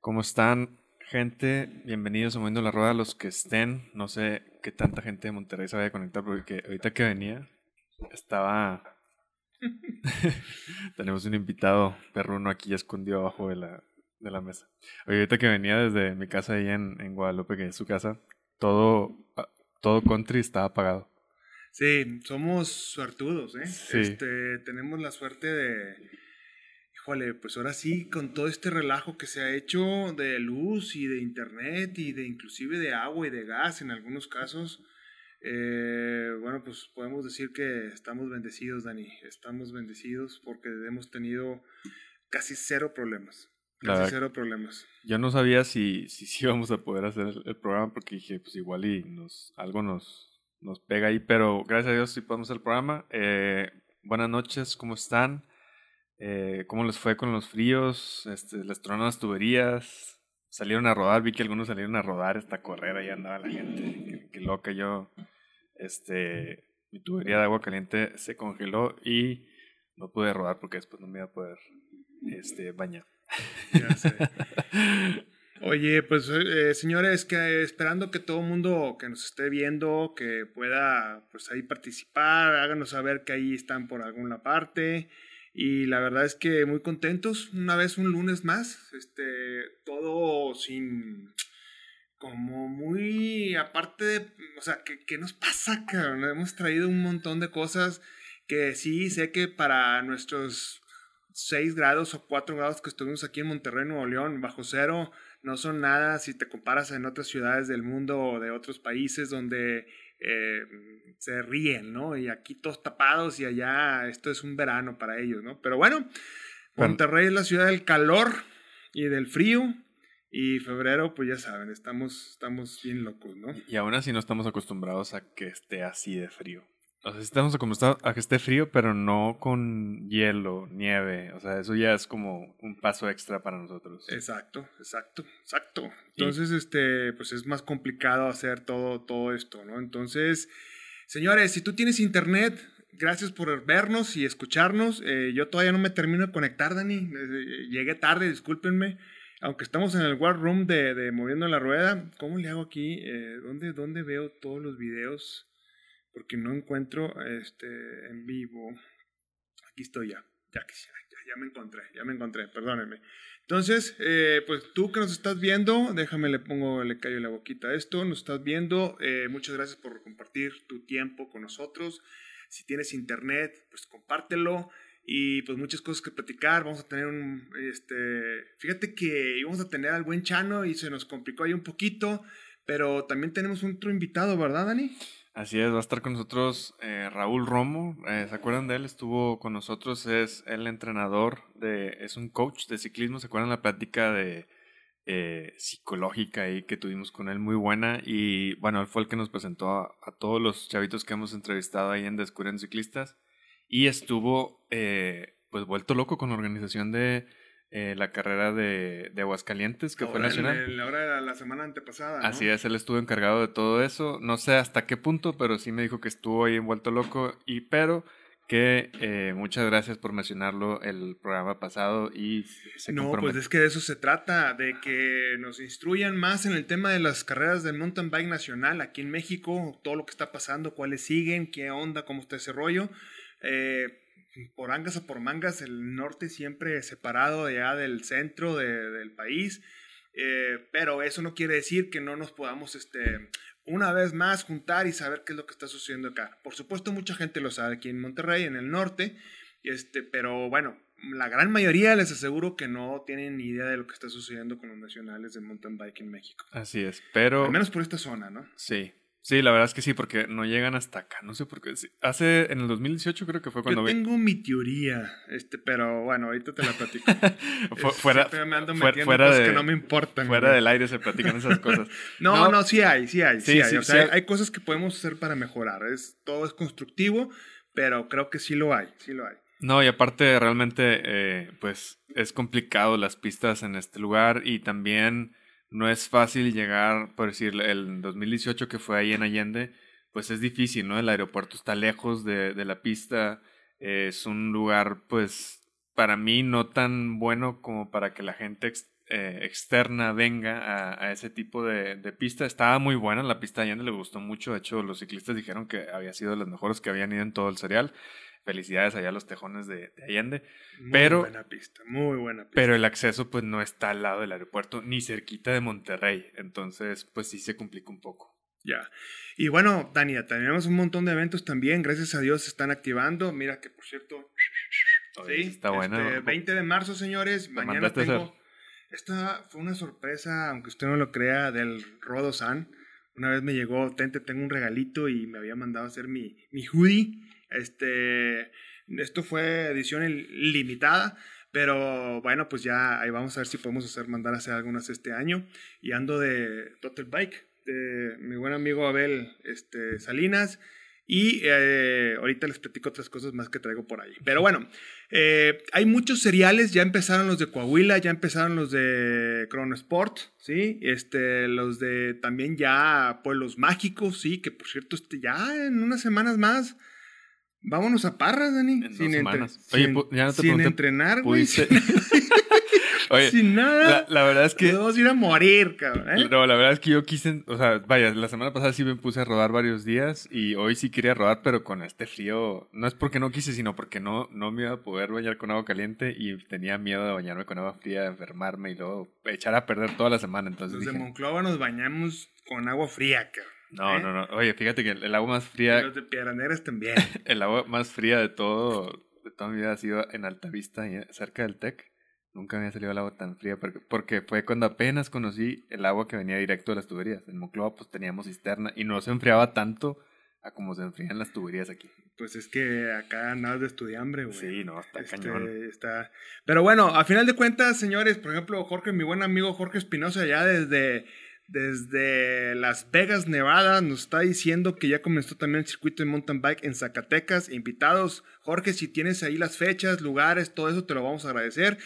¿Cómo están, gente? Bienvenidos a Moviendo la Rueda, los que estén. No sé qué tanta gente de Monterrey se vaya a conectar, porque ahorita que venía estaba. Tenemos un invitado perruno aquí escondido abajo de la, de la mesa. Ahorita que venía desde mi casa ahí en, en Guadalupe, que es su casa, todo, todo country estaba apagado. Sí, somos suertudos, ¿eh? Este, tenemos la suerte de, híjole, pues ahora sí, con todo este relajo que se ha hecho de luz y de internet y de inclusive de agua y de gas en algunos casos, eh, bueno, pues podemos decir que estamos bendecidos, Dani, estamos bendecidos porque hemos tenido casi cero problemas. Casi cero problemas. Yo no sabía si, si, si íbamos a poder hacer el, programa porque dije, pues igual y nos, algo nos, nos pega ahí, pero gracias a Dios sí podemos hacer el programa. Eh, buenas noches, ¿cómo están? Eh, ¿Cómo les fue con los fríos? Este, ¿Les tronaron las tuberías? ¿Salieron a rodar? Vi que algunos salieron a rodar esta carrera, y andaba la gente. Qué, loca yo. Este, mi tubería de agua caliente se congeló y no pude rodar porque después no me iba a poder este, bañar. Oye, pues eh, señores, que esperando que todo el mundo que nos esté viendo, que pueda pues ahí participar, háganos saber que ahí están por alguna parte. Y la verdad es que muy contentos, una vez un lunes más, este, todo sin, como muy, aparte de, o sea, ¿qué, qué nos pasa, cabrón? Hemos traído un montón de cosas que sí, sé que para nuestros 6 grados o 4 grados que estuvimos aquí en Monterrey, Nuevo León, bajo cero, no son nada si te comparas en otras ciudades del mundo o de otros países donde eh, se ríen, ¿no? Y aquí todos tapados y allá esto es un verano para ellos, ¿no? Pero bueno, Monterrey es la ciudad del calor y del frío. Y febrero, pues ya saben, estamos, estamos bien locos, ¿no? Y aún así no estamos acostumbrados a que esté así de frío. O sea, estamos acostumbrados a que esté frío, pero no con hielo, nieve. O sea, eso ya es como un paso extra para nosotros. Exacto, exacto, exacto. Entonces, este, pues es más complicado hacer todo, todo esto, ¿no? Entonces, señores, si tú tienes internet, gracias por vernos y escucharnos. Eh, yo todavía no me termino de conectar, Dani. Eh, llegué tarde, discúlpenme. Aunque estamos en el War Room de, de Moviendo la Rueda, ¿cómo le hago aquí? Eh, ¿dónde, ¿Dónde veo todos los videos? Porque no encuentro este, en vivo. Aquí estoy ya. Ya, me encontré, ya me encontré, perdónenme. Entonces, eh, pues tú que nos estás viendo, déjame le pongo, le callo la boquita a esto, nos estás viendo, eh, muchas gracias por compartir tu tiempo con nosotros. Si tienes internet, pues compártelo y pues muchas cosas que platicar. Vamos a tener un, este, fíjate que íbamos a tener al buen Chano y se nos complicó ahí un poquito, pero también tenemos otro invitado, ¿verdad, Dani? Así es, va a estar con nosotros eh, Raúl Romo. Eh, ¿Se acuerdan de él? Estuvo con nosotros, es el entrenador, de, es un coach de ciclismo. ¿Se acuerdan la plática de eh, psicológica ahí que tuvimos con él? Muy buena. Y bueno, él fue el que nos presentó a, todos los chavitos que hemos entrevistado ahí en Descubriendo Ciclistas. Y estuvo pues vuelto loco con la organización de eh, la carrera de, de Aguascalientes, que fue nacional. La hora de la semana antepasada. Así es, él estuvo encargado de todo eso. No sé hasta qué punto, pero sí me dijo que estuvo ahí envuelto loco. Y pero que eh, muchas gracias por mencionarlo el programa pasado y se No, pues es que de eso se trata, de que nos instruyan más en el tema de las carreras de mountain bike nacional aquí en México, todo lo que está pasando, cuáles siguen, qué onda, cómo está ese rollo. Eh, por angas o por mangas, el norte siempre separado ya del centro del país. Eh, pero eso no quiere decir que no nos podamos, este, una vez más, juntar y saber qué es lo que está sucediendo acá. Por supuesto, mucha gente lo sabe aquí en Monterrey, en el norte, este, pero bueno, la gran mayoría les aseguro que no tienen ni idea de lo que está sucediendo con los nacionales de mountain bike en México. Así es, pero... Al menos por esta zona, ¿no? Sí, Sí, la verdad es que sí, porque no llegan hasta acá. No sé por qué. Hace, en el 2018 creo que fue cuando... Yo tengo mi teoría, este, pero bueno, ahorita te la platico. fuera, fuera, de, que no me importan. Fuera del aire se platican esas cosas. no, no, sí hay, sí hay, sí, hay. o sea, hay cosas que podemos hacer para mejorar. Es, todo es constructivo, pero creo que sí lo hay, sí lo hay. No, y aparte realmente, eh, pues, es complicado las pistas en este lugar y también no es fácil llegar, por decir, el 2018 que fue ahí en Allende, pues es difícil, ¿no? El aeropuerto está lejos de, de la pista, es un lugar, pues, para mí no tan bueno como para que la gente eh, externa venga a, ese tipo de, pista. Estaba muy buena la pista de Allende, le gustó mucho. De hecho, los ciclistas dijeron que había sido de las mejores que habían ido en todo el serial. Felicidades allá a los tejones de, Allende. Muy pero, buena pista, muy buena pista. Pero el acceso pues no está al lado del aeropuerto ni cerquita de Monterrey. Entonces pues sí se complica un poco. Ya. Y bueno, Tania, tenemos un montón de eventos también. Gracias a Dios se están activando. Mira que por cierto... sí, está bueno. 20 este, de marzo, señores. Mañana tengo... Esta fue una sorpresa, aunque usted no lo crea, del Rodo San. Una vez me llegó, Tente, tengo un regalito y me había mandado a hacer mi, mi hoodie este, esto fue edición limitada, pero bueno, pues ya ahí vamos a ver si podemos hacer, mandar a hacer algunas este año. Y ando de Total Bike, de mi buen amigo Abel este, Salinas. Y eh, ahorita les platico otras cosas más que traigo por ahí. Pero bueno, eh, hay muchos seriales, ya empezaron los de Coahuila, ya empezaron los de Chrono Sport, ¿sí? Este, los de también ya Pueblos Mágicos, ¿sí? Que por cierto, este, ya en unas semanas más Vámonos a Parras, Dani. sin, Oye, ya no te sin entrenar, güey. Oye, sin nada. La, verdad es que. Vamos a ir a morir, cabrón. ¿eh? No, la verdad es que yo quise. O sea, vaya, la semana pasada sí me puse a rodar varios días y hoy sí quería rodar, pero con este frío. No es porque no quise, sino porque no, no me iba a poder bañar con agua caliente y tenía miedo de bañarme con agua fría, enfermarme y luego echar a perder toda la semana. Entonces. Los de Monclova nos bañamos con agua fría, cabrón. No, ¿Eh? no, no. Oye, fíjate que el, agua más fría. Los de Piedra también. el agua más fría de todo, de toda mi vida ha sido en Altavista, cerca del TEC. Nunca me había salido el agua tan fría porque, porque fue cuando apenas conocí el agua que venía directo de las tuberías. En Monclova pues teníamos cisterna y no se enfriaba tanto a como se enfrían las tuberías aquí. Pues es que acá nada de estudiambre, güey. Sí, no, está este, cañón. Está... Pero bueno, a final de cuentas, señores, por ejemplo, Jorge, mi buen amigo Jorge Espinosa, ya desde desde Las Vegas, Nevada, nos está diciendo que ya comenzó también el circuito de mountain bike en Zacatecas. Invitados, Jorge, si tienes ahí las fechas, lugares, todo eso te lo vamos a agradecer.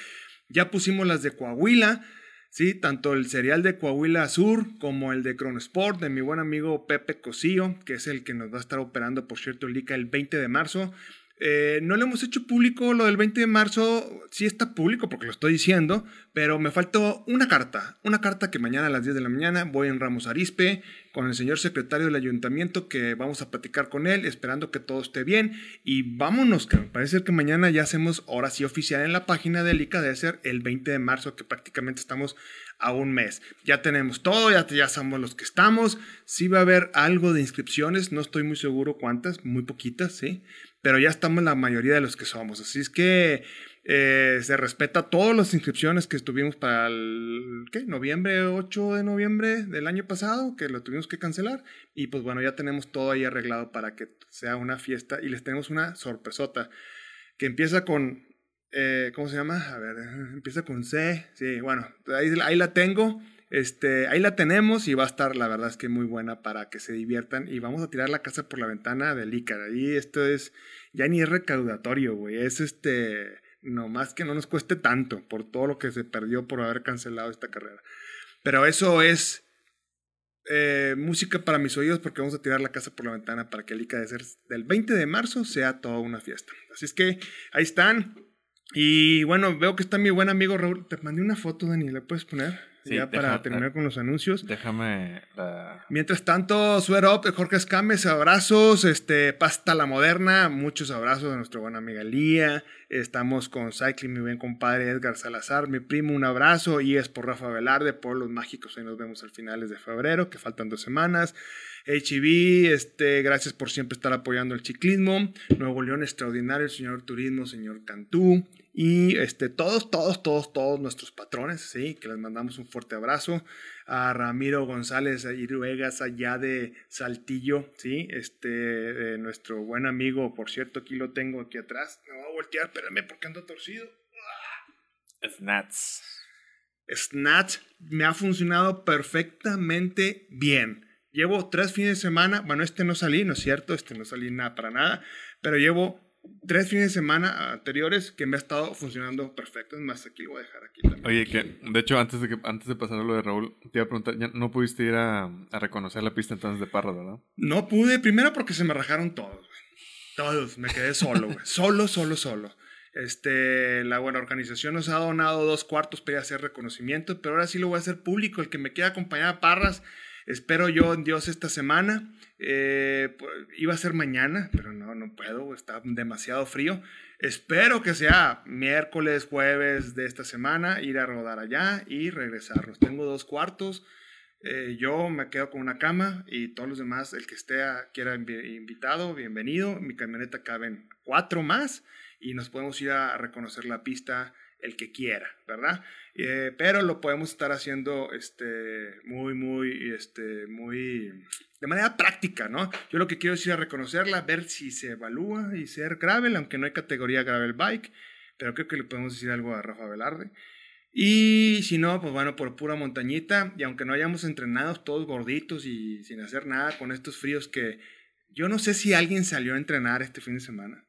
Ya pusimos las de Coahuila, ¿sí? Tanto el serial de Coahuila Sur como el de Cronosport de mi buen amigo Pepe Cosillo, que es el que nos va a estar operando, por cierto, el ICA el 20 de marzo. Eh, no lo hemos hecho público, lo del 20 de marzo sí está público porque lo estoy diciendo, pero me faltó una carta, una carta que mañana a las 10 de la mañana voy en Ramos Arispe con el señor secretario del ayuntamiento que vamos a platicar con él, esperando que todo esté bien. Y vámonos, que me parece que mañana ya hacemos hora sí oficial en la página del ICA de ser el 20 de marzo, que prácticamente estamos a un mes. Ya tenemos todo, ya, ya somos los que estamos, sí va a haber algo de inscripciones, no estoy muy seguro cuántas, muy poquitas, sí pero ya estamos la mayoría de los que somos. Así es que eh, se respeta todas las inscripciones que estuvimos para el ¿qué? noviembre, 8 de noviembre del año pasado, que lo tuvimos que cancelar. Y pues bueno, ya tenemos todo ahí arreglado para que sea una fiesta y les tenemos una sorpresota que empieza con, eh, ¿cómo se llama? A ver, empieza con C. Sí, bueno, ahí, ahí la tengo. Este, ahí la tenemos y va a estar, la verdad es que muy buena para que se diviertan. Y vamos a tirar la casa por la ventana del Icar. Ahí esto es, ya ni recaudatorio, güey. Es este, nomás que no nos cueste tanto por todo lo que se perdió por haber cancelado esta carrera. Pero eso es eh, música para mis oídos porque vamos a tirar la casa por la ventana para que el ICA de ser del 20 de marzo sea toda una fiesta. Así es que ahí están. Y bueno, veo que está mi buen amigo Raúl. Te mandé una foto, Dani, ¿la puedes poner? Ya para terminar con los anuncios. Déjame Mientras tanto, Sweat Up, Jorge Escames, abrazos, este, Pasta La Moderna, muchos abrazos de nuestra buena amiga Lía. Estamos con Cycling, mi buen compadre Edgar Salazar, mi primo, un abrazo. Y es por Rafa Velarde, por los mágicos, ahí nos vemos al finales de febrero, que faltan dos semanas. HB, este, gracias por siempre estar apoyando el ciclismo. Nuevo León extraordinario, señor Turismo, señor Cantú. Y este, todos, todos, todos, todos nuestros patrones, sí, que les mandamos un fuerte abrazo. A Ramiro González Iruegas, allá de Saltillo, sí, este, nuestro buen amigo, por cierto, aquí lo tengo aquí atrás. Me voy a voltear, espérame porque ando torcido. Snats. Snatch me ha funcionado perfectamente bien. Llevo tres fines de semana, bueno, este no salí, no es cierto, este no salí nada para nada, pero llevo tres fines de semana anteriores que me ha estado funcionando perfecto. Es más, aquí lo voy a dejar aquí también. Oye, que de hecho, antes de, que, antes de pasar a lo de Raúl, te iba a preguntar, ¿ya no pudiste ir a, a reconocer la pista entonces de Parra, verdad? No pude, primero porque se me rajaron todos, Todos, me quedé solo, güey. Solo, solo, solo. Este, la buena organización nos ha donado dos cuartos para hacer reconocimiento, pero ahora sí lo voy a hacer público. El que me quiera acompañar a Parras, espero yo en Dios esta semana. Eh, iba a ser mañana, pero no, no puedo, está demasiado frío. Espero que sea miércoles, jueves de esta semana, ir a rodar allá y regresarnos. Tengo dos cuartos. Eh, yo me quedo con una cama y todos los demás, el que esté quiera invitado, bienvenido. Mi camioneta caben cuatro más y nos podemos ir a reconocer la pista el que quiera, ¿verdad? Eh, pero lo podemos estar haciendo este, muy, muy, este, muy, de manera práctica, ¿no? Yo lo que quiero es reconocerla, ver si se evalúa y ser gravel, aunque no hay categoría gravel bike, pero creo que le podemos decir algo a Rafa Velarde. Y si no, pues bueno, por pura montañita, y aunque no hayamos entrenado todos gorditos y sin hacer nada con estos fríos que yo no sé si alguien salió a entrenar este fin de semana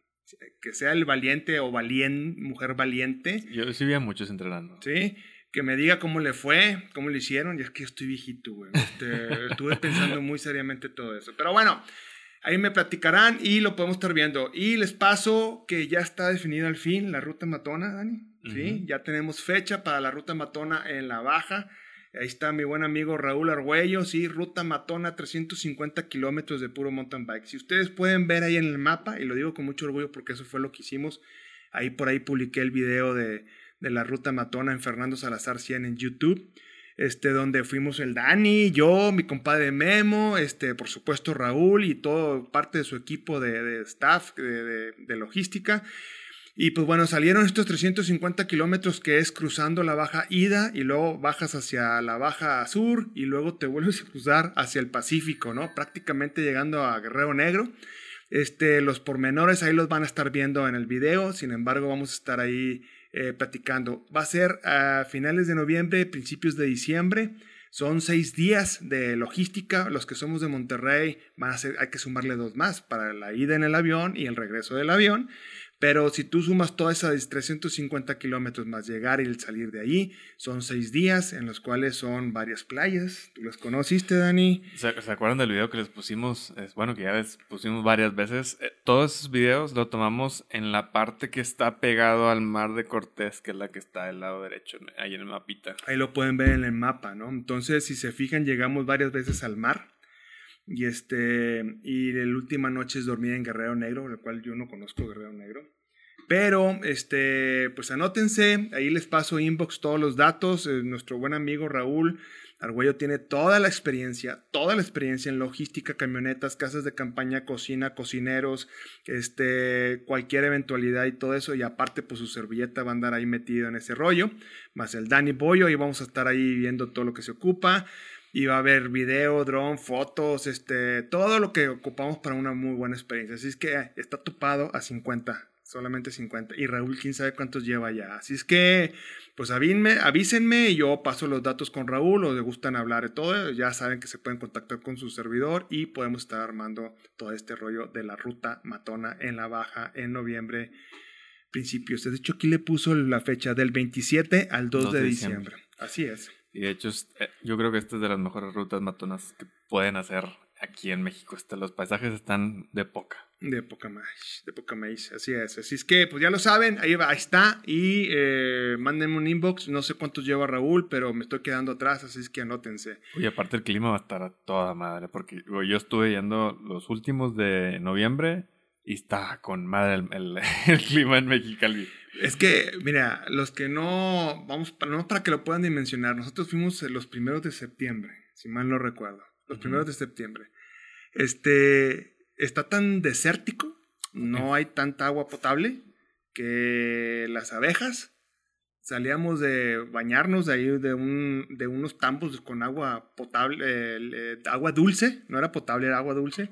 que sea el valiente o valiente, mujer valiente. Yo sí vi a muchos entrenando. Sí, que me diga cómo le fue, cómo le hicieron. Y es que yo estoy viejito, güey. Este, estuve pensando muy seriamente todo eso. Pero bueno, ahí me platicarán y lo podemos estar viendo. Y les paso que ya está definida al fin la ruta matona, Dani. Sí, ya tenemos fecha para la ruta matona en la baja. Ahí está mi buen amigo Raúl Argüello, sí, ruta matona, 350 kilómetros de puro mountain bike. Si ustedes pueden ver ahí en el mapa, y lo digo con mucho orgullo porque eso fue lo que hicimos, ahí por ahí publiqué el video de, la ruta matona en Fernando Salazar 100 en YouTube, este, donde fuimos el Dani, yo, mi compadre Memo, este, por supuesto Raúl y todo parte de su equipo de, staff, de logística. Y pues bueno, salieron estos 350 kilómetros que es cruzando la baja ida y luego bajas hacia la baja sur y luego te vuelves a cruzar hacia el Pacífico, ¿no? Prácticamente llegando a Guerrero Negro. Este, los pormenores ahí los van a estar viendo en el video, sin embargo vamos a estar ahí eh, platicando. Va a ser a finales de noviembre, principios de diciembre. Son seis días de logística. Los que somos de Monterrey van a ser, hay que sumarle dos más para la ida en el avión y el regreso del avión. Pero si tú sumas toda esa 350 kilómetros más llegar y el salir de ahí, son seis días en los cuales son varias playas. ¿Tú las conociste, Dani? ¿Se, acuerdan del video que les pusimos? Es, bueno, que ya les pusimos varias veces. Eh, todos esos videos lo tomamos en la parte que está pegado al mar de Cortés, que es la que está del lado derecho, ahí en el mapita. Ahí lo pueden ver en el mapa, ¿no? Entonces, si se fijan, llegamos varias veces al mar. Y este, y la última noche es dormir en Guerrero Negro, el cual yo no conozco Guerrero Negro. Pero, este, pues anótense, ahí les paso inbox todos los datos. Eh, nuestro buen amigo Raúl Argüello tiene toda la experiencia, toda la experiencia en logística, camionetas, casas de campaña, cocina, cocineros, este, cualquier eventualidad y todo eso. Y aparte, pues su servilleta va a andar ahí metido en ese rollo. Más el Dani Boyo, y vamos a estar ahí viendo todo lo que se ocupa y va a haber video, drone, fotos, este, todo lo que ocupamos para una muy buena experiencia. Así es que está topado a 50, solamente 50. Y Raúl, quién sabe cuántos lleva ya. Así es que, pues avísenme, avísenme y yo paso los datos con Raúl o le gustan hablar de todo. Ya saben que se pueden contactar con su servidor y podemos estar armando todo este rollo de la ruta matona en la baja en noviembre, principios. De hecho, aquí le puso la fecha del 27 al 2, de, diciembre. Así es. Y de hecho, eh, yo creo que esta es de las mejores rutas matonas que pueden hacer aquí en México. Este, los paisajes están de poca. De poca más, de poca más, así es. Así es que, pues ya lo saben, ahí, va, ahí está. Y eh, mándenme un inbox. No sé cuántos lleva Raúl, pero me estoy quedando atrás, así es que anótense. Y aparte el clima va a estar a toda madre, porque yo estuve yendo los últimos de noviembre y está con madre el, el, clima en Mexicali. Es que, mira, los que no, vamos, no para que lo puedan dimensionar, nosotros fuimos los primeros de septiembre, si mal no recuerdo, los primeros de septiembre. Este, está tan desértico, no hay tanta agua potable, que las abejas salíamos de bañarnos de ahí de, un, de unos tambos con agua potable, eh, agua dulce, no era potable, era agua dulce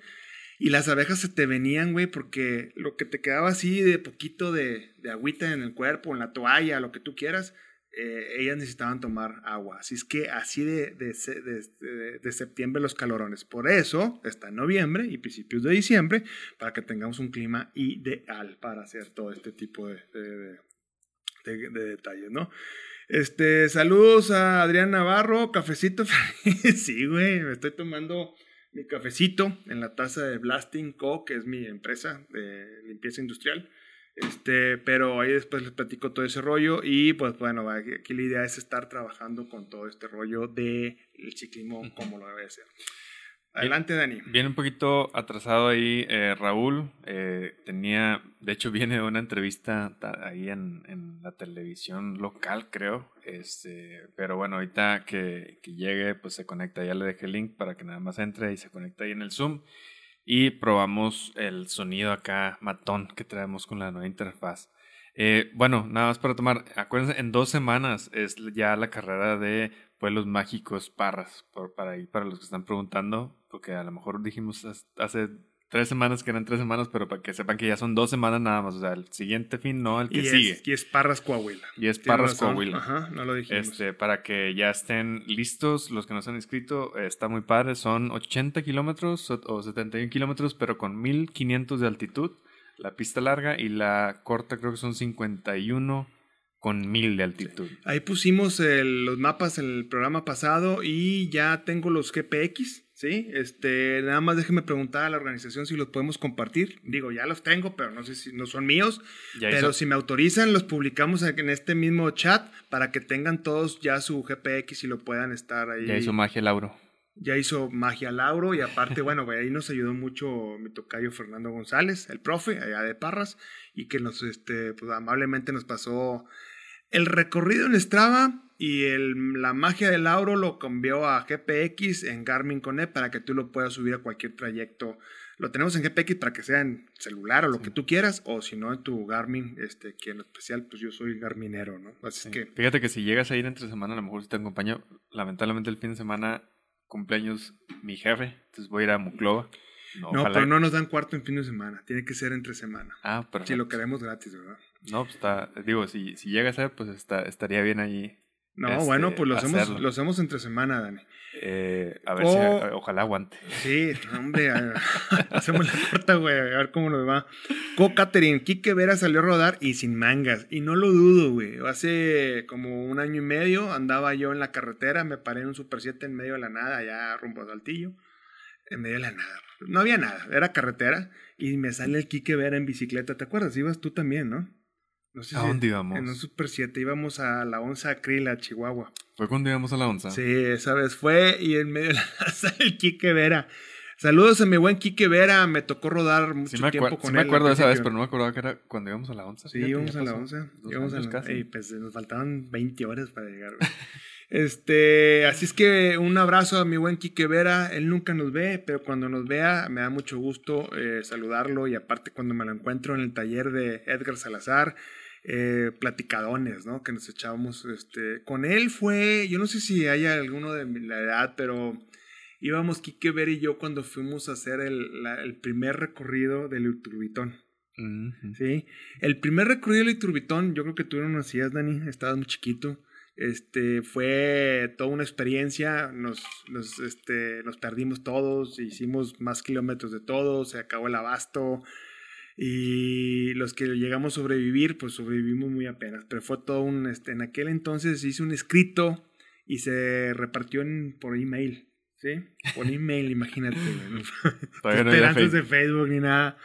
y las abejas se te venían, güey, porque lo que te quedaba así de poquito de, de agüita en el cuerpo, en la toalla, lo que tú quieras, eh, ellas necesitaban tomar agua. Así es que así de, de, de, septiembre los calorones. Por eso está en noviembre y principios de diciembre, para que tengamos un clima ideal para hacer todo este tipo de, detalles, ¿no? Este, saludos a Adrián Navarro, cafecito. sí, güey, me estoy tomando mi cafecito en la taza de Blasting Co., que es mi empresa de limpieza industrial. Este, pero ahí después les platico todo ese rollo y pues bueno, aquí la idea es estar trabajando con todo este rollo del el ciclismo como lo debe ser. Adelante, Dani. Viene un poquito atrasado ahí eh, Raúl. Eh, tenía, de hecho, viene una entrevista ahí en, en, la televisión local, creo. Este, pero bueno, ahorita que, que, llegue, pues se conecta. Ya le dejé el link para que nada más entre y se conecta ahí en el Zoom. Y probamos el sonido acá matón que traemos con la nueva interfaz. Eh, bueno, nada más para tomar. Acuérdense, en dos semanas es ya la carrera de Pueblos Mágicos Parras. Por, para, ahí, para los que están preguntando porque a lo mejor dijimos hace tres semanas que eran tres semanas, pero para que sepan que ya son dos semanas nada más. O sea, el siguiente fin no, el que sigue. y es Parras Coahuila. Y es Parras Coahuila. Ajá, no lo dijimos. Este, para que ya estén listos, los que nos han inscrito, está muy padre. Son 80 kilómetros o 71 kilómetros, pero con 1500 de altitud. La pista larga y la corta creo que son 51 con 1000 de altitud. Ahí pusimos los mapas en el programa pasado y ya tengo los GPX Sí, este, nada más déjeme preguntar a la organización si los podemos compartir. Digo, ya los tengo, pero no sé si no son míos. pero si me autorizan, los publicamos en este mismo chat para que tengan todos ya su GPX y lo puedan estar ahí. Ya hizo magia Lauro. Ya hizo magia Lauro y aparte, bueno, ahí nos ayudó mucho mi tocayo Fernando González, el profe allá de Parras, y que nos, este, pues amablemente nos pasó el recorrido en Strava y el, la magia del Lauro lo cambió a GPX en Garmin Connect para que tú lo puedas subir a cualquier trayecto. Lo tenemos en GPX para que sea en celular o lo que tú quieras, o si no en tu Garmin, este, que en especial, pues yo soy Garminero, ¿no? Así que... Fíjate que si llegas a ir entre semana, a lo mejor si te acompaño, lamentablemente el fin de semana cumpleaños mi jefe, entonces voy a ir a Muclova. No, pero no nos dan cuarto en fin de semana, tiene que ser entre semana. Ah, perfecto. Si lo queremos gratis, ¿verdad? No, pues está, digo, si, si llega a ser, pues está, estaría bien ahí no, este, bueno, pues lo hacemos, lo hacemos entre semana, Dani. Eh, a ver si, ojalá aguante. Sí, hombre, hacemos la corta, güey, a ver cómo nos va. Co Catherine, Kike Vera salió a rodar y sin mangas, y no lo dudo, güey. Hace como un año y medio andaba yo en la carretera, me paré en un Super 7 en medio de la nada, allá rumbo a Saltillo, en medio de la nada. No había nada, era carretera, y me sale el Kike Vera en bicicleta, ¿te acuerdas? Ibas tú también, ¿no? ¿A dónde íbamos? En un Super 7 íbamos a la onza Acril, a Chihuahua. ¿Fue cuando íbamos a la onza? Sí, esa vez fue y en medio de la el Quique Vera. Saludos a mi buen Quique Vera, me tocó rodar mucho tiempo con sí me acuerdo de esa vez, pero no me acordaba que era cuando íbamos a la onza. Sí, íbamos a la onza. Íbamos a la... Casi. pues nos faltaban 20 horas para llegar. Este, así es que un abrazo a mi buen Quique Vera. Él nunca nos ve, pero cuando nos vea me da mucho gusto eh, saludarlo. Y aparte, cuando me lo encuentro en el taller de Edgar Salazar, eh, platicadones, ¿no? Que nos echábamos, este, con él fue, yo no sé si haya alguno de la edad, pero íbamos Kike Ver y yo cuando fuimos a hacer el, el primer recorrido del Iturbitón. Sí, el primer recorrido del Iturbitón, yo creo que tú no nacías, Dani, estabas muy chiquito. Este, fue toda una experiencia, nos, nos, este, nos perdimos todos, hicimos más kilómetros de todo, se acabó el abasto, y los que llegamos a sobrevivir, pues sobrevivimos muy apenas. Pero fue todo un, este, en aquel entonces hice un escrito y se repartió en, por email, ¿sí? Por email, imagínate. ¿no? esperanzas de Facebook ni nada.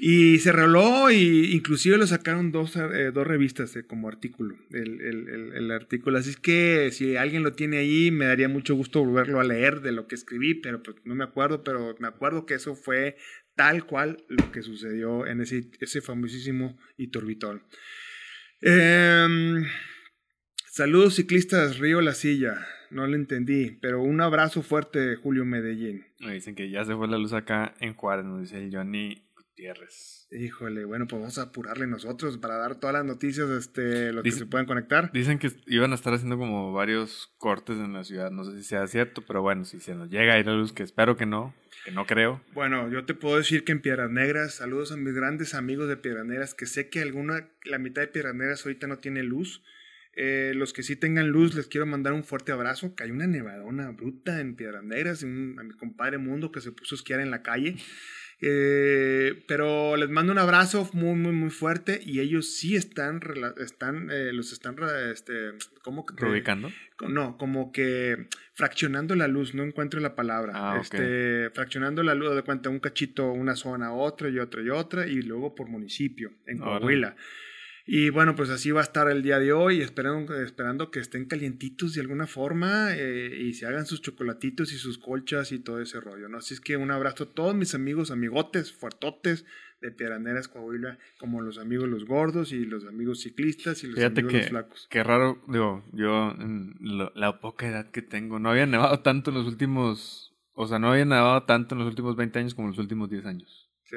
Y se roló y inclusive lo sacaron dos, eh, dos revistas eh, como artículo, el, el, el, artículo. Así es que si alguien lo tiene ahí, me daría mucho gusto volverlo a leer de lo que escribí, pero pues, no me acuerdo, pero me acuerdo que eso fue tal cual lo que sucedió en ese, ese famosísimo Iturbitol. Em, saludos ciclistas Río La Silla, no lo entendí, pero un abrazo fuerte Julio Medellín. Me dicen que ya se fue la luz acá en Juárez, nos dice el Johnny Gutiérrez. Híjole, bueno, pues vamos a apurarle nosotros para dar todas las noticias, este, lo que se puedan conectar. Dicen que iban a estar haciendo como varios cortes en la ciudad, no sé si sea cierto, pero bueno, si se nos llega a ir la luz, que espero que no, no creo. Bueno, yo te puedo decir que en Piedras Negras, saludos a mis grandes amigos de Piedras Negras, que sé que alguna, la mitad de Piedras Negras ahorita no tiene luz. Eh, los que sí tengan luz, les quiero mandar un fuerte abrazo, que hay una nevadona bruta en Piedras Negras, a mi compadre Mundo que se puso a esquiar en la calle. Eh, pero les mando un abrazo muy, muy, muy fuerte y ellos sí están, están eh, los están, este, ¿cómo que? ¿Reubicando? No, como que fraccionando la luz, no encuentro la palabra. Ah, este, fraccionando la luz, de cuenta, un cachito, una zona, otra y otra y otra, y luego por municipio, en Coahuila. Y bueno, pues así va a estar el día de hoy, esperando, esperando que estén calientitos de alguna forma eh, y se hagan sus chocolatitos y sus colchas y todo ese rollo, ¿no? Así es que un abrazo a todos mis amigos, amigotes, fuertotes de Piedras Coahuila, como los amigos los gordos y los amigos ciclistas y los amigos los flacos. Qué raro, digo, yo en la poca edad que tengo, no había nevado tanto en los últimos, o sea, no había nevado tanto en los últimos 20 años como en los últimos 10 años. Sí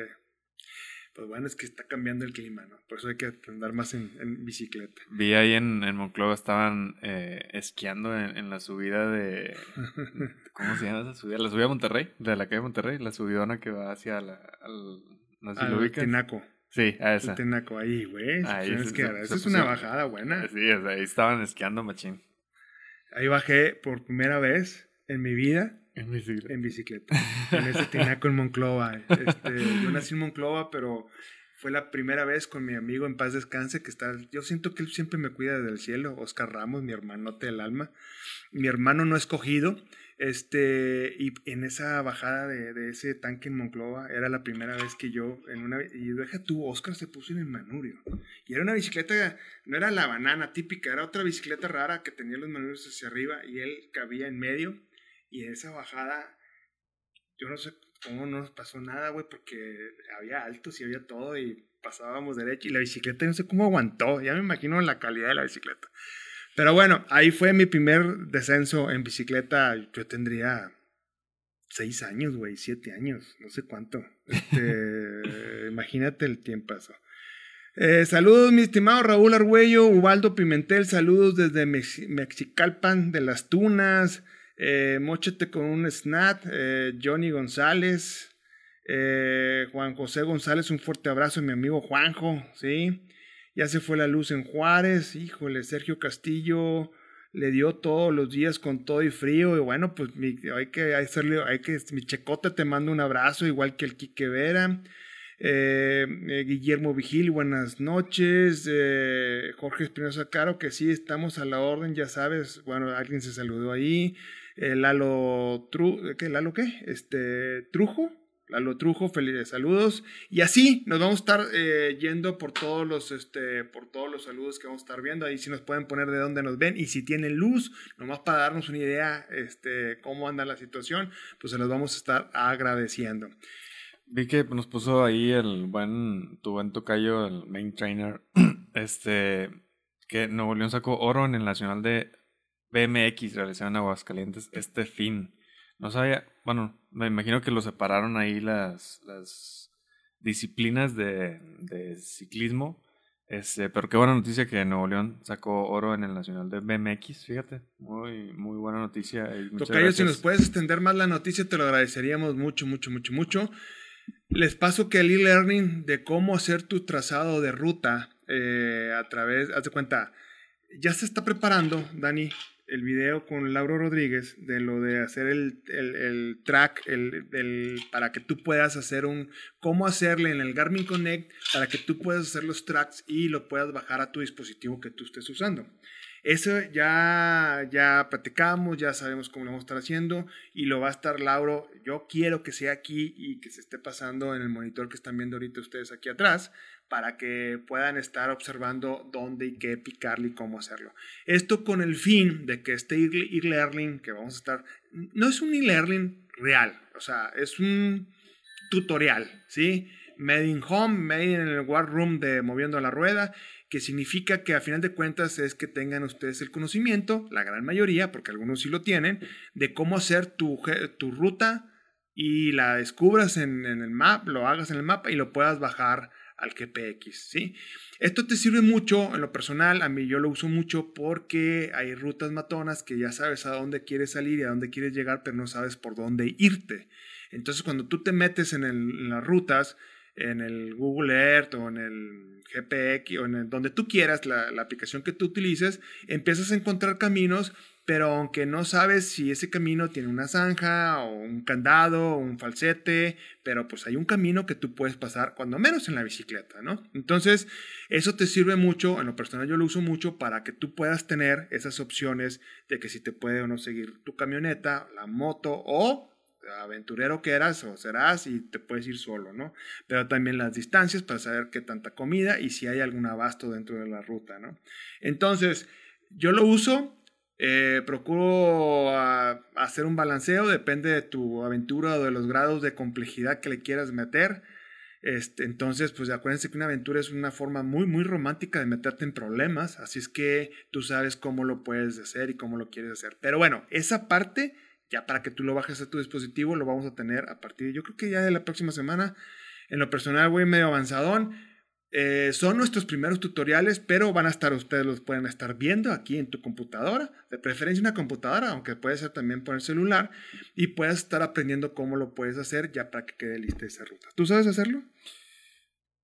pues bueno, es que está cambiando el clima, ¿no? Por eso hay que andar más en, bicicleta. Vi ahí en, en Monclova, estaban eh, esquiando en, la subida de... ¿Cómo se llama esa subida? La subida a Monterrey, de la calle de Monterrey, la subidona que va hacia la... Al, no sé si Tinaco. Sí, a esa. El Tinaco, ahí, güey. Ahí, esa es una bajada buena. Sí, ahí estaban esquiando machín. Ahí bajé por primera vez en mi vida en bicicleta. En bicicleta. en ese tinaco en Monclova. Este, yo nací en Monclova, pero fue la primera vez con mi amigo en paz descanse que está. Yo siento que él siempre me cuida desde el cielo. Oscar Ramos, mi hermanote del alma. Mi hermano no escogido. Este, y en esa bajada de, de, ese tanque en Monclova era la primera vez que yo en una y deja tú, Oscar se puso en el manurio. Y era una bicicleta, no era la banana típica, era otra bicicleta rara que tenía los manurios hacia arriba y él cabía en medio y esa bajada, yo no sé cómo no nos pasó nada, güey, porque había altos y había todo y pasábamos derecho y la bicicleta no sé cómo aguantó, ya me imagino la calidad de la bicicleta. Pero bueno, ahí fue mi primer descenso en bicicleta, yo tendría seis años, güey, siete años, no sé cuánto. Este, imagínate el tiempo Eh, saludos, mi estimado Raúl Argüello, Ubaldo Pimentel, saludos desde Mexicalpan de las Tunas. Eh, Mochete con un snap, eh, Johnny González, eh, Juan José González, un fuerte abrazo, mi amigo Juanjo, ¿sí? Ya se fue la luz en Juárez, híjole, Sergio Castillo le dio todos los días con todo y frío, y bueno, pues hay que hacerle, hay que, mi checota te mando un abrazo, igual que el Quique Vera. Guillermo Vigil, buenas noches. Jorge Espinosa Caro, que sí, estamos a la orden, ya sabes. Bueno, alguien se saludó ahí. Lalo, ¿qué, Lalo qué? Este, Trujo. Lalo Trujo, felices saludos. Y así nos vamos a estar eh, yendo por todos los, este, por todos los saludos que vamos a estar viendo. Ahí sí nos pueden poner de dónde nos ven. Y si tienen luz, nomás para darnos una idea, este, cómo anda la situación, pues se los vamos a estar agradeciendo. Vi que nos puso ahí el buen, tu buen tocayo, el main trainer, este, que Nuevo León sacó oro en el Nacional de BMX realizado en Aguascalientes este fin. No sabía, bueno, me imagino que lo separaron ahí las, las disciplinas de, de ciclismo. Este, pero qué buena noticia que Nuevo León sacó oro en el Nacional de BMX, fíjate, muy, muy buena noticia. Tocayo, si nos puedes extender más la noticia, te lo agradeceríamos mucho, mucho, mucho, mucho. Les paso que el e-learning de cómo hacer tu trazado de ruta eh, a través, haz de cuenta, ya se está preparando, Dani, el video con Lauro Rodríguez de lo de hacer el, el, track el, para que tú puedas hacer un, cómo hacerle en el Garmin Connect para que tú puedas hacer los tracks y lo puedas bajar a tu dispositivo que tú estés usando. Eso ya, ya platicamos, ya sabemos cómo lo vamos a estar haciendo y lo va a estar Lauro. Yo quiero que sea aquí y que se esté pasando en el monitor que están viendo ahorita ustedes aquí atrás para que puedan estar observando dónde y qué picarle y cómo hacerlo. Esto con el fin de que este e-learning que vamos a estar, no es un e-learning real, o sea, es un tutorial, ¿sí? Made in home, made in el war room de moviendo la rueda, que significa que a final de cuentas es que tengan ustedes el conocimiento, la gran mayoría, porque algunos sí lo tienen, de cómo hacer tu, tu ruta y la descubras en, en el map, lo hagas en el mapa y lo puedas bajar al GPX, ¿sí? Esto te sirve mucho en lo personal, a mí yo lo uso mucho porque hay rutas matonas que ya sabes a dónde quieres salir y a dónde quieres llegar, pero no sabes por dónde irte. Entonces cuando tú te metes en, las rutas, en el Google Earth o en el GPX o en donde tú quieras, la, la, aplicación que tú utilices, empiezas a encontrar caminos pero aunque no sabes si ese camino tiene una zanja o un candado o un falsete, pero pues hay un camino que tú puedes pasar cuando menos en la bicicleta, ¿no? Entonces, eso te sirve mucho, en lo personal yo lo uso mucho para que tú puedas tener esas opciones de que si te puede o no seguir tu camioneta, la moto o aventurero que eras o serás y te puedes ir solo, ¿no? Pero también las distancias para saber qué tanta comida y si hay algún abasto dentro de la ruta, ¿no? Entonces, yo lo uso, eh, procuro ah, hacer un balanceo, depende de tu aventura o de los grados de complejidad que le quieras meter. Este, entonces, pues acuérdense que una aventura es una forma muy, muy romántica de meterte en problemas, así es que tú sabes cómo lo puedes hacer y cómo lo quieres hacer. Pero bueno, esa parte ya para que tú lo bajes a tu dispositivo, lo vamos a tener a partir, yo creo que ya de la próxima semana. En lo personal voy medio avanzadón. Eh, son nuestros primeros tutoriales, pero van a estar, ustedes los pueden estar viendo aquí en tu computadora, de preferencia una computadora, aunque puede ser también por el celular, y puedes estar aprendiendo cómo lo puedes hacer ya para que quede lista esa ruta. ¿Tú sabes hacerlo?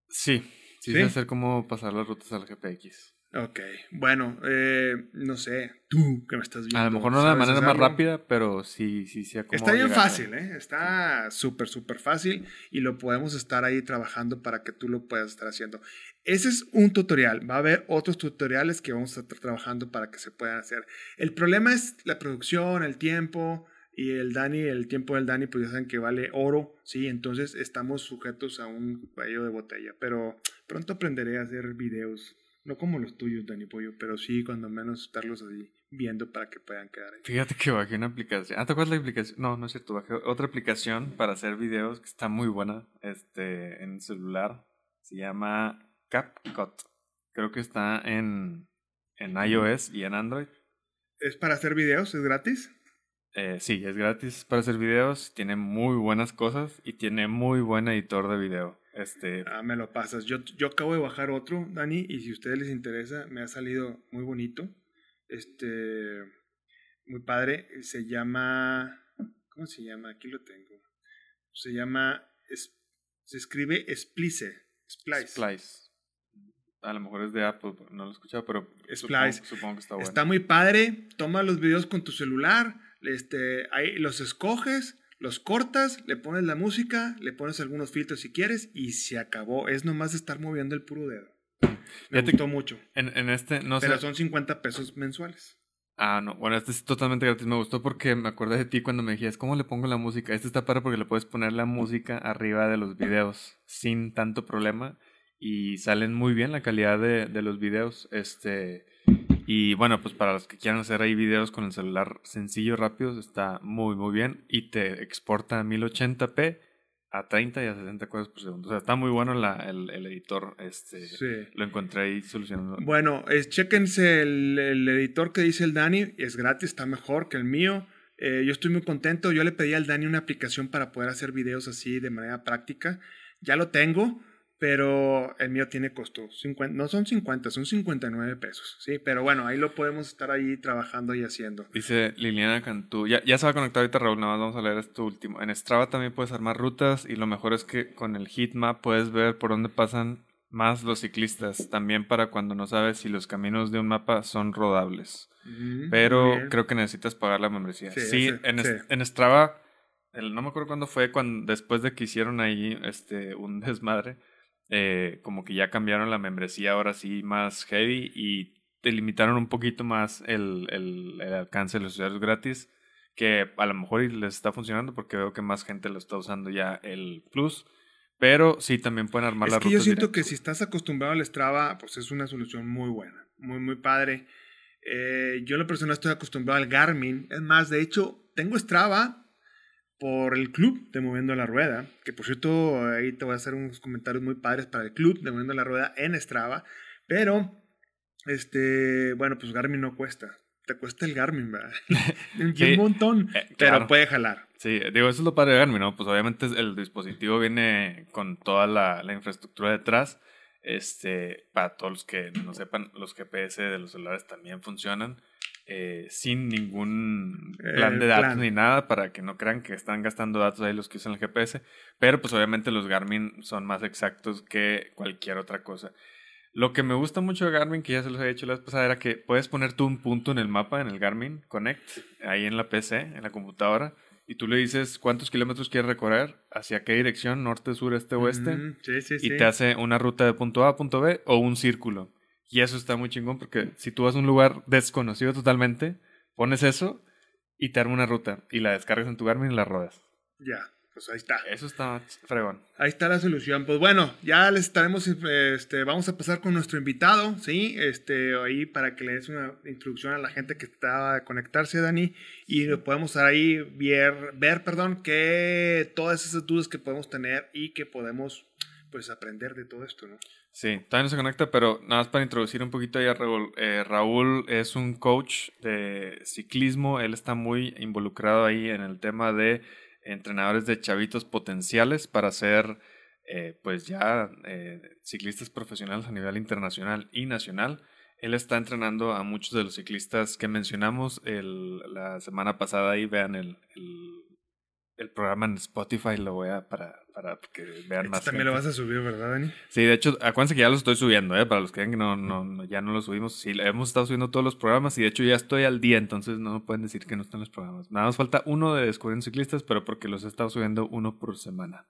Sí, sí, ¿Sí? sé hacer cómo pasar las rutas al GPX. Ok, bueno, eh, no sé, tú que me estás viendo. A lo mejor no de la manera más rápida, pero sí, sí, sí. Está bien fácil, ¿eh? Está súper, súper fácil y lo podemos estar ahí trabajando para que tú lo puedas estar haciendo. Ese es un tutorial. Va a haber otros tutoriales que vamos a estar trabajando para que se puedan hacer. El problema es la producción, el tiempo y el Dani, el tiempo del Dani, pues ya saben que vale oro, ¿sí? Entonces estamos sujetos a un cuello de botella, pero pronto aprenderé a hacer videos no como los tuyos, Dani Pollo, pero sí cuando menos estarlos así viendo para que puedan quedar ahí. Fíjate que bajé una aplicación. Ah, ¿te acuerdas la aplicación? No, no es cierto. Bajé otra aplicación para hacer videos que está muy buena este, en celular. Se llama CapCut. Creo que está en, en iOS y en Android. ¿Es para hacer videos? ¿Es gratis? Eh, sí, es gratis para hacer videos. Tiene muy buenas cosas y tiene muy buen editor de video. Este... Ah, me lo pasas. Yo, yo acabo de bajar otro, Dani, y si a ustedes les interesa, me ha salido muy bonito. Este, muy padre. Se llama, ¿cómo se llama? Aquí lo tengo. Se llama, se escribe Splice. Splice. Splice. A lo mejor es de Apple, no lo he escuchado, pero Splice. Supongo, que está bueno. Está muy padre. Toma los videos con tu celular, este, ahí los escoges los cortas, le pones la música, le pones algunos filtros si quieres y se acabó. Es nomás estar moviendo el puro dedo. Me gustó mucho. En, este, no Pero son 50 pesos mensuales. Ah, no. Bueno, este es totalmente gratis. Me gustó porque me acordé de ti cuando me dijiste, ¿cómo le pongo la música? Este está para porque le puedes poner la música arriba de los videos sin tanto problema y salen muy bien la calidad de, de los videos. Este y bueno, pues para los que quieran hacer ahí videos con el celular sencillo, rápido, está muy, muy bien. Y te exporta a 1080p a 30 y a 60 cuadros por segundo. O sea, está muy bueno la, el, el, editor. Este, sí. Lo encontré ahí solucionando. Bueno, es, chéquense el, el, editor que dice el Dani. Es gratis, está mejor que el mío. Eh, yo estoy muy contento. Yo le pedí al Dani una aplicación para poder hacer videos así de manera práctica. Ya lo tengo pero el mío tiene costo, 50, no son 50, son 59 pesos, ¿sí? Pero bueno, ahí lo podemos estar ahí trabajando y haciendo. Dice Liliana Cantú, ya, ya se va a conectar ahorita Raúl, nada más vamos a leer esto último. En Strava también puedes armar rutas y lo mejor es que con el heatmap puedes ver por dónde pasan más los ciclistas, también para cuando no sabes si los caminos de un mapa son rodables. Pero creo que necesitas pagar la membresía. Sí, en, en Strava, el, no me acuerdo cuándo fue, cuando, después de que hicieron ahí este, un desmadre eh, como que ya cambiaron la membresía ahora sí más heavy y te limitaron un poquito más el, el, alcance de los usuarios gratis, que a lo mejor les está funcionando porque veo que más gente lo está usando ya el Plus. Pero sí, también pueden armar es la que Yo siento que si estás acostumbrado al Strava, pues es una solución muy buena, muy, muy padre. Eh, yo en lo personal estoy acostumbrado al Garmin. Es más, de hecho, tengo Strava, por el club de Moviendo la Rueda, que por cierto, ahí te voy a hacer unos comentarios muy padres para el club de Moviendo la Rueda en Strava, pero, este, bueno, pues Garmin no cuesta, te cuesta el Garmin, ¿verdad? un montón, eh, pero puede jalar. Sí, digo, eso es lo padre de Garmin, ¿no? Pues obviamente el dispositivo viene con toda la, la infraestructura detrás, este, para todos los que no sepan, los GPS de los celulares también funcionan. Eh, sin ningún plan de datos ni nada para que no crean que están gastando datos ahí los que usan el GPS. Pero pues obviamente los Garmin son más exactos que cualquier otra cosa. Lo que me gusta mucho de Garmin, que ya se los he dicho la vez pasada, era que puedes poner tú un punto en el mapa, en el Garmin Connect, ahí en la PC, en la computadora, y tú le dices cuántos kilómetros quieres recorrer, hacia qué dirección, norte, sur, este, oeste, sí, sí, y te hace una ruta de punto A a punto B o un círculo. Y eso está muy chingón porque si tú vas a un lugar desconocido totalmente, pones eso y te arma una ruta y la descargas en tu Garmin y la rodas. Ya pues ahí está. Eso está fregón. Ahí está la solución. Pues bueno, ya les estaremos, este, vamos a pasar con nuestro invitado, ¿sí? Este, ahí para que le des una introducción a la gente que está a conectarse, Dani, y podemos ahí ver, ver, perdón, que todas esas dudas que podemos tener y que podemos, pues, aprender de todo esto, ¿no? Sí, todavía no se conecta, pero nada más para introducir un poquito ahí a Raúl. Eh, Raúl es un coach de ciclismo, él está muy involucrado ahí en el tema de entrenadores de chavitos potenciales para ser eh, pues ya eh, ciclistas profesionales a nivel internacional y nacional. Él está entrenando a muchos de los ciclistas que mencionamos la semana pasada y vean el, el programa en Spotify lo voy a para, para que vean este más. También lo vas a subir, ¿verdad, Dani? Sí, de hecho, acuérdense que ya lo estoy subiendo, ¿eh? Para los que no, no, ya no lo subimos. Sí, hemos estado subiendo todos los programas y de hecho ya estoy al día, entonces no pueden decir que no están los programas. Nada más falta uno de Descubriendo Ciclistas, pero porque los he estado subiendo uno por semana.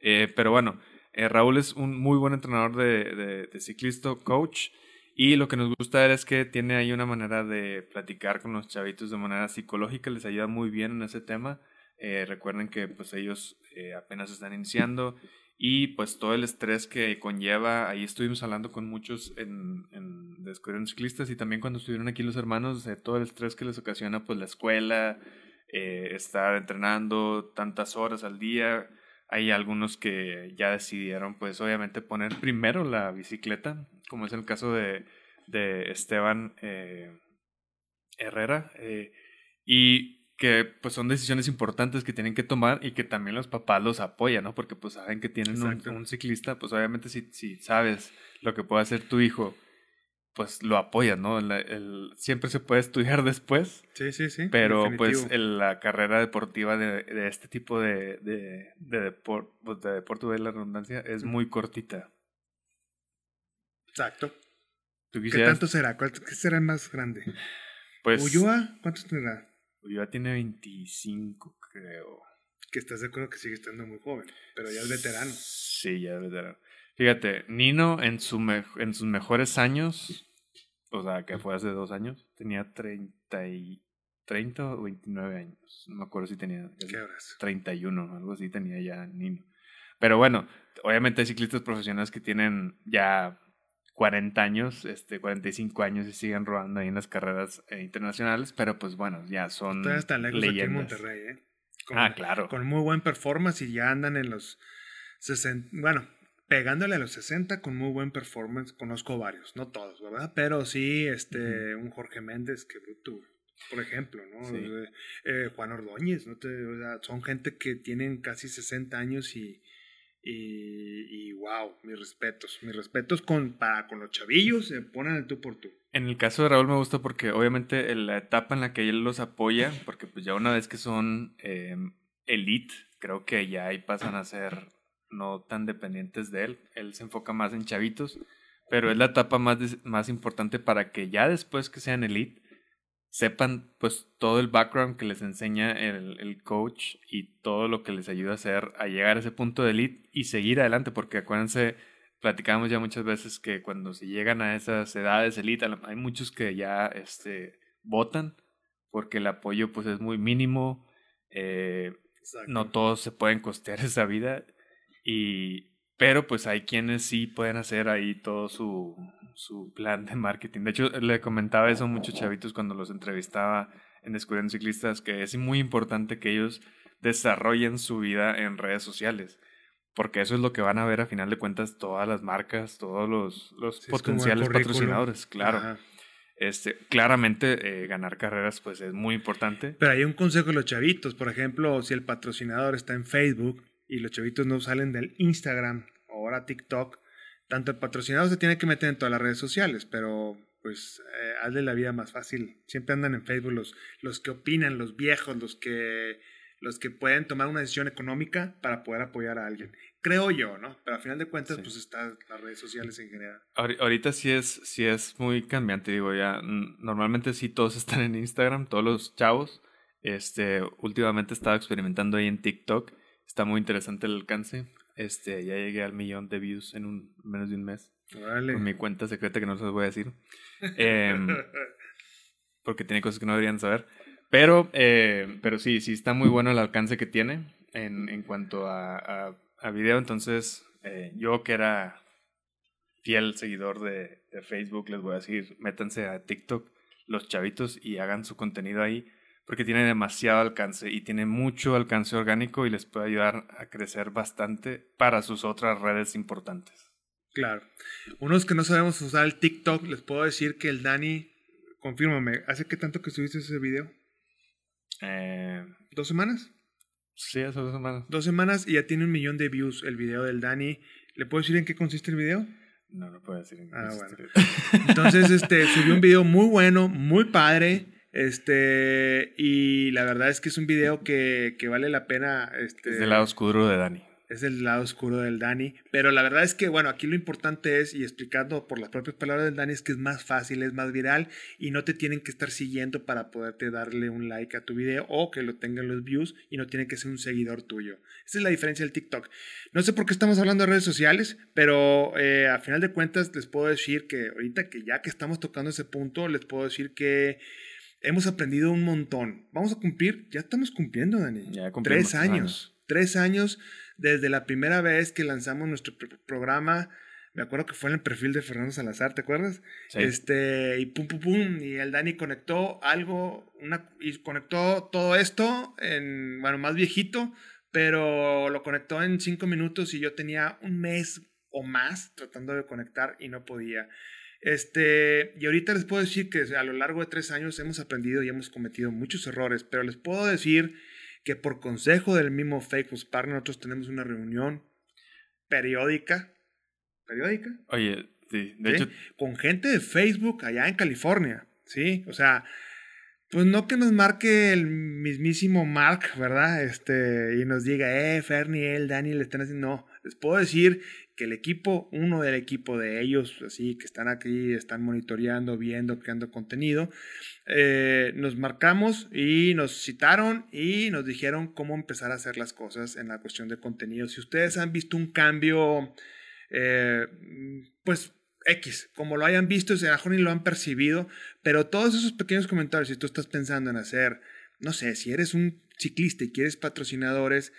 Eh, pero bueno, eh, Raúl es un muy buen entrenador de, de, de ciclista, coach. Y lo que nos gusta es que tiene ahí una manera de platicar con los chavitos de manera psicológica, les ayuda muy bien en ese tema. Eh, recuerden que pues ellos eh, apenas están iniciando y pues todo el estrés que conlleva, ahí estuvimos hablando con muchos en, en Descubriendo Ciclistas y también cuando estuvieron aquí los hermanos, de todo el estrés que les ocasiona pues la escuela, eh, estar entrenando tantas horas al día. Hay algunos que ya decidieron pues obviamente poner primero la bicicleta, como es el caso de, de Esteban Herrera. y que pues son decisiones importantes que tienen que tomar y que también los papás los apoyan, ¿no? Porque pues saben que tienen un, ciclista, pues obviamente si, si sabes lo que puede hacer tu hijo, pues lo apoyan, ¿no? El, siempre se puede estudiar después. Sí, sí, sí. Pero pues la carrera deportiva de, de este tipo de, de, de, deport, pues, de deporte de la redundancia es muy cortita. Exacto. ¿Qué tanto será? ¿Cuál será el más grande? Pues... ¿Ulloa? ¿Cuántos tendrá? Ya tiene 25, creo. Que estás de acuerdo que sigue estando muy joven, pero ya es veterano. Sí, ya es veterano. Fíjate, Nino en, su en sus mejores años, o sea, que fue hace dos años, tenía 30, y, 30 o 29 años. No me acuerdo si tenía. ¿Qué horas? 31, algo así tenía ya Nino. Pero bueno, obviamente hay ciclistas profesionales que tienen ya 40 años, este, 45 años y siguen rodando ahí en las carreras eh, internacionales, pero pues bueno, ya son Todavía están lejos aquí en Monterrey, ¿eh? ah, claro. Con muy buen performance y ya andan en los 60, bueno, pegándole a los 60 con muy buen performance. Conozco varios, no todos, ¿verdad? Pero sí, este, un Jorge Méndez, que bruto, por ejemplo, ¿no? Eh, eh, Juan Ordóñez, ¿no? Te, son gente que tienen casi 60 años y y, wow, mis respetos, mis respetos con, para, con los chavillos, se ponen el tú por tú. En el caso de Raúl me gusta porque obviamente la etapa en la que él los apoya, porque pues ya una vez que son eh, elite, creo que ya ahí pasan a ser no tan dependientes de él, él se enfoca más en chavitos, pero es la etapa más, más importante para que ya después que sean elite, sepan pues todo el background que les enseña el, el, coach y todo lo que les ayuda a hacer a llegar a ese punto de elite y seguir adelante, porque acuérdense, platicamos ya muchas veces que cuando se llegan a esas edades elite, hay muchos que ya este, votan porque el apoyo pues es muy mínimo, eh, no todos se pueden costear esa vida y pero pues hay quienes sí pueden hacer ahí todo su, su plan de marketing. De hecho, le comentaba eso a muchos chavitos cuando los entrevistaba en Descubriendo Ciclistas, que es muy importante que ellos desarrollen su vida en redes sociales. Porque eso es lo que van a ver a final de cuentas todas las marcas, todos los, los potenciales patrocinadores, claro. Este, claramente eh, ganar carreras pues es muy importante. Pero hay un consejo de los chavitos, por ejemplo, si el patrocinador está en Facebook y los chavitos no salen del Instagram, ahora TikTok, tanto el patrocinador se tiene que meter en todas las redes sociales, pero pues eh, hazle la vida más fácil. Siempre andan en Facebook los, los que opinan, los viejos, los que los que pueden tomar una decisión económica para poder apoyar a alguien. Creo yo, ¿no? Pero al final de cuentas, pues están las redes sociales en general. Ahorita sí es, sí es muy cambiante, digo, ya. Normalmente sí todos están en Instagram, todos los chavos. Este, últimamente estaba experimentando ahí en TikTok. Está muy interesante el alcance. Este, ya llegué al millón de views en un, menos de un mes. Con mi cuenta secreta que no se los voy a decir. Em, porque tiene cosas que no deberían saber. Pero, eh, pero sí, sí está muy bueno el alcance que tiene en, en cuanto a, a, video. Entonces, eh, yo que era fiel seguidor de, de, Facebook, les voy a decir, métanse a TikTok los chavitos y hagan su contenido ahí porque tiene demasiado alcance y tiene mucho alcance orgánico y les puede ayudar a crecer bastante para sus otras redes importantes. Claro. Unos que no sabemos usar el TikTok, les puedo decir que el Dani, confírmame, ¿hace qué tanto que subiste ese video? Eh, ¿Dos semanas? Sí, hace dos semanas. Dos semanas y ya tiene un millón de views el video del Dani. ¿Le puedo decir en qué consiste el video? No, no puedo decir en qué ah, consiste. Bueno. Entonces, este, subió un video muy bueno, muy padre. Este, y la verdad es que es un video que, que vale la pena. Este, es del lado oscuro de Dani es el lado oscuro del Dani. Pero la verdad es que, bueno, aquí lo importante es, y explicando por las propias palabras del Dani, es que es más fácil, es más viral y no te tienen que estar siguiendo para poderte darle un like a tu video o que lo tengan los views y no tiene que ser un seguidor tuyo. Esa es la diferencia del TikTok. No sé por qué estamos hablando de redes sociales, pero eh, a final de cuentas les puedo decir que ahorita que ya que estamos tocando ese punto, les puedo decir que hemos aprendido un montón. Vamos a cumplir, ya estamos cumpliendo, Dani. Ya Tres años. Tres años desde la primera vez que lanzamos nuestro programa, me acuerdo que fue en el perfil de Fernando Salazar, ¿te acuerdas? Este, y pum, pum, pum, y el Dani conectó algo, una, y conectó todo esto en, bueno, más viejito, pero lo conectó en cinco minutos y yo tenía un mes o más tratando de conectar y no podía. Este, y ahorita les puedo decir que a lo largo de tres años hemos aprendido y hemos cometido muchos errores, pero les puedo decir que por consejo del mismo Facebook Partner nosotros tenemos una reunión periódica. ¿Periódica? Oye, sí, de hecho. Con gente de Facebook allá en California, ¿sí? O sea, pues no que nos marque el mismísimo Mark, ¿verdad? Este, y nos diga, eh, Fernie, el Daniel, le están haciendo. No, les puedo decir que el equipo, uno del equipo de ellos, así que están aquí, están monitoreando, viendo, creando contenido, eh, nos marcamos y nos citaron y nos dijeron cómo empezar a hacer las cosas en la cuestión de contenido. Si ustedes han visto un cambio, eh, pues X, como lo hayan visto, a mejor ni lo han percibido, pero todos esos pequeños comentarios, si tú estás pensando en hacer, no sé, si eres un ciclista y quieres patrocinadores,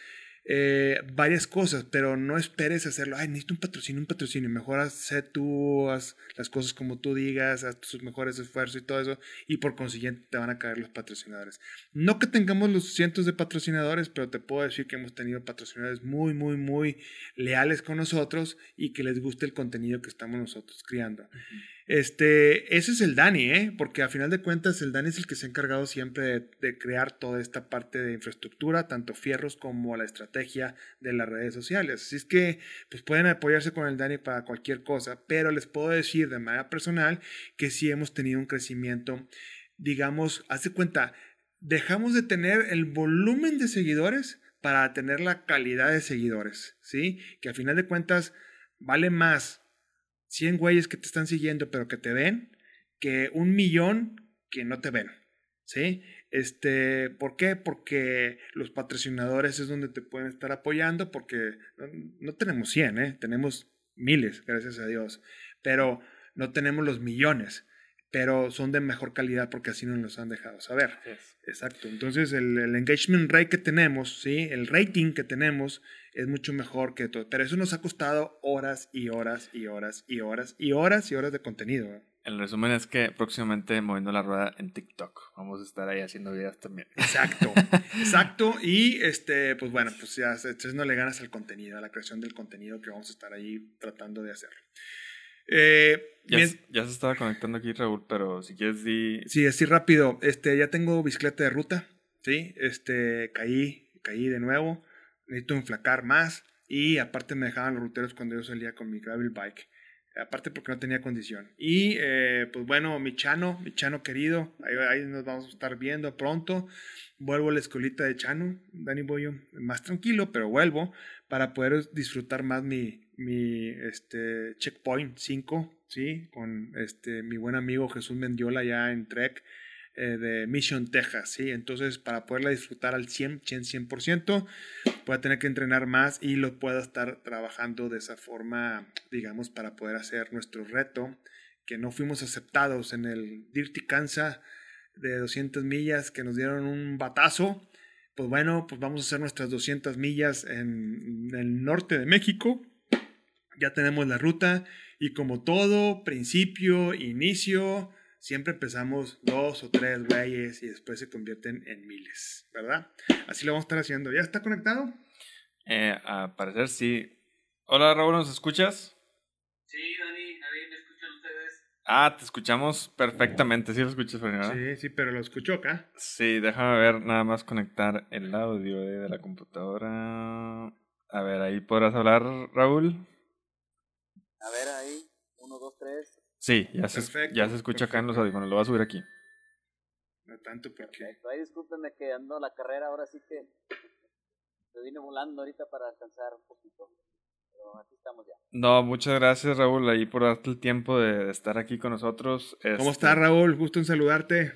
eh, varias cosas, pero no esperes hacerlo, ay, necesito un patrocinio, un patrocinio, mejor haz tú, haz las cosas como tú digas, haz tus mejores esfuerzos y todo eso, y por consiguiente te van a caer los patrocinadores. No que tengamos los cientos de patrocinadores, pero te puedo decir que hemos tenido patrocinadores muy, muy, muy leales con nosotros y que les guste el contenido que estamos nosotros creando. Este, ese es el Dani, ¿eh? porque a final de cuentas el Dani es el que se ha encargado siempre de, crear toda esta parte de infraestructura, tanto fierros como la estrategia de las redes sociales. Así es que pues pueden apoyarse con el Dani para cualquier cosa, pero les puedo decir de manera personal que sí hemos tenido un crecimiento, digamos, hace cuenta, dejamos de tener el volumen de seguidores para tener la calidad de seguidores, ¿sí? Que a final de cuentas vale más 100 güeyes que te están siguiendo pero que te ven que un millón que no te ven. ¿Sí? Este, ¿Por qué? Porque los patrocinadores es donde te pueden estar apoyando porque no, tenemos 100, ¿eh? tenemos miles, gracias a Dios, pero no tenemos los millones, pero son de mejor calidad porque así nos los han dejado saber. Exacto, entonces el, el, engagement rate que tenemos, ¿sí? el rating que tenemos es mucho mejor que todo. Pero eso nos ha costado horas y horas y horas y horas y horas y horas de contenido. ¿eh? El resumen es que próximamente moviendo la rueda en TikTok. Vamos a estar ahí haciendo videos también. Exacto, exacto. Y este, pues bueno, pues ya entonces no le ganas al contenido, a la creación del contenido que vamos a estar ahí tratando de hacer. Eh, ya, ya, se estaba conectando aquí Raúl, pero si quieres di... Sí, así rápido. Este, ya tengo bicicleta de ruta, ¿sí? Este, caí, caí de nuevo necesito enflacar más. Y aparte me dejaban los ruteros cuando yo salía con mi gravel bike. Aparte porque no tenía condición. Y eh, pues bueno, mi Chano, mi Chano querido, ahí, nos vamos a estar viendo pronto. Vuelvo a la escuelita de Chano, Dani Boyo, más tranquilo, pero vuelvo para poder disfrutar más mi, mi este, checkpoint 5, ¿sí? Con este, mi buen amigo Jesús Mendiola ya en Trek eh, de Mission, Texas, ¿sí? Entonces, para poderla disfrutar al 100, 100%, 100%, voy a tener que entrenar más y lo puedo estar trabajando de esa forma, digamos, para poder hacer nuestro reto, que no fuimos aceptados en el Dirty Kansas de 200 millas, que nos dieron un batazo. Pues bueno, pues vamos a hacer nuestras 200 millas en el norte de México. Ya tenemos la ruta y como todo, principio, inicio, siempre empezamos dos o tres güeyes y después se convierten en miles, ¿verdad? Así lo vamos a estar haciendo. ¿Ya está conectado? Eh, a parecer sí. Hola Raúl, ¿nos escuchas? Ah, te escuchamos perfectamente, sí lo escuchas, ¿verdad? Sí, sí, pero lo escucho acá. Sí, déjame ver, nada más conectar el audio de la computadora. A ver, ahí podrás hablar, Raúl. A ver, ahí, uno, dos, tres. Sí, ya, se, ya se escucha acá en los audífonos, lo voy a subir aquí. No tanto porque... Ahí discúlpenme que ando la carrera, ahora sí que me vine volando ahorita para alcanzar un poquito. Pero aquí estamos ya. No, muchas gracias Raúl ahí por darte el tiempo de, estar aquí con nosotros. ¿Cómo este estás Raúl? Gusto en saludarte.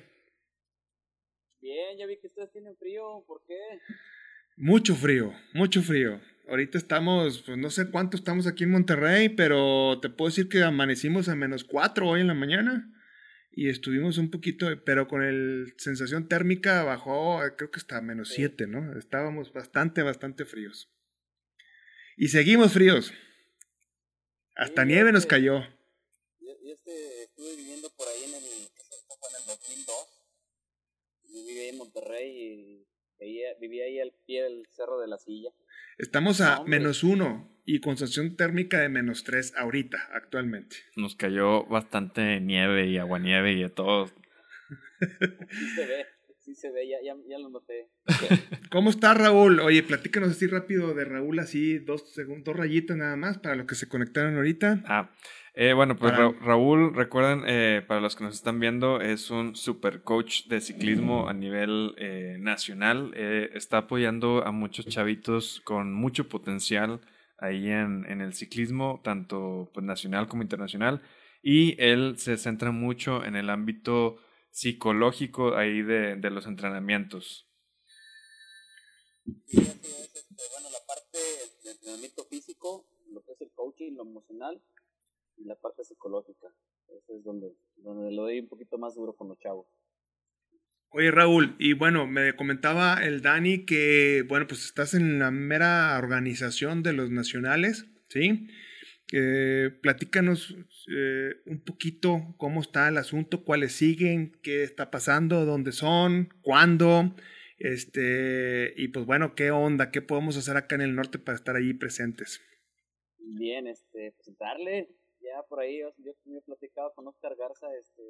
Bien, ya vi que ustedes tienen frío, ¿por qué? Mucho frío, mucho frío. Ahorita estamos, pues no sé cuánto estamos aquí en Monterrey, pero te puedo decir que amanecimos a menos 4 hoy en la mañana y estuvimos un poquito, pero con el sensación térmica bajó, creo que hasta menos 7, ¿no? Estábamos bastante, bastante fríos. Y seguimos fríos. Hasta nieve nos cayó. Yo, este, estuve viviendo por ahí en el, en el 2002. Yo vivía en Monterrey y vivía ahí al pie del Cerro de la Silla. Estamos a menos uno y con sensación térmica de menos tres ahorita, actualmente. Nos cayó bastante nieve y aguanieve y de todo. Sí se ve, sí se ve, ya, ya, lo noté. ¿Cómo está Raúl? Oye, platícanos así rápido de Raúl, así dos, dos rayitas nada más para los que se conectaron ahorita. Ah, eh, bueno, pues Raúl, recuerden, eh, para los que nos están viendo, es un super coach de ciclismo a nivel eh, nacional. está apoyando a muchos chavitos con mucho potencial ahí en, en el ciclismo, tanto pues, nacional como internacional. Y él se centra mucho en el ámbito psicológico ahí de, de los entrenamientos. Sí, este, bueno, la parte del entrenamiento físico, lo que es el coaching, lo emocional y la parte psicológica. Eso es donde, donde lo doy un poquito más duro con los chavos. Oye Raúl, y bueno, me comentaba el Dani que, bueno, pues estás en la mera organización de los nacionales, ¿sí? Eh, platícanos eh, un poquito cómo está el asunto, cuáles siguen, qué está pasando, dónde son, cuándo, este, y pues bueno, qué onda, qué podemos hacer acá en el norte para estar allí presentes. Bien, este, presentarle, ya por ahí yo, me he platicado con Oscar Garza, este,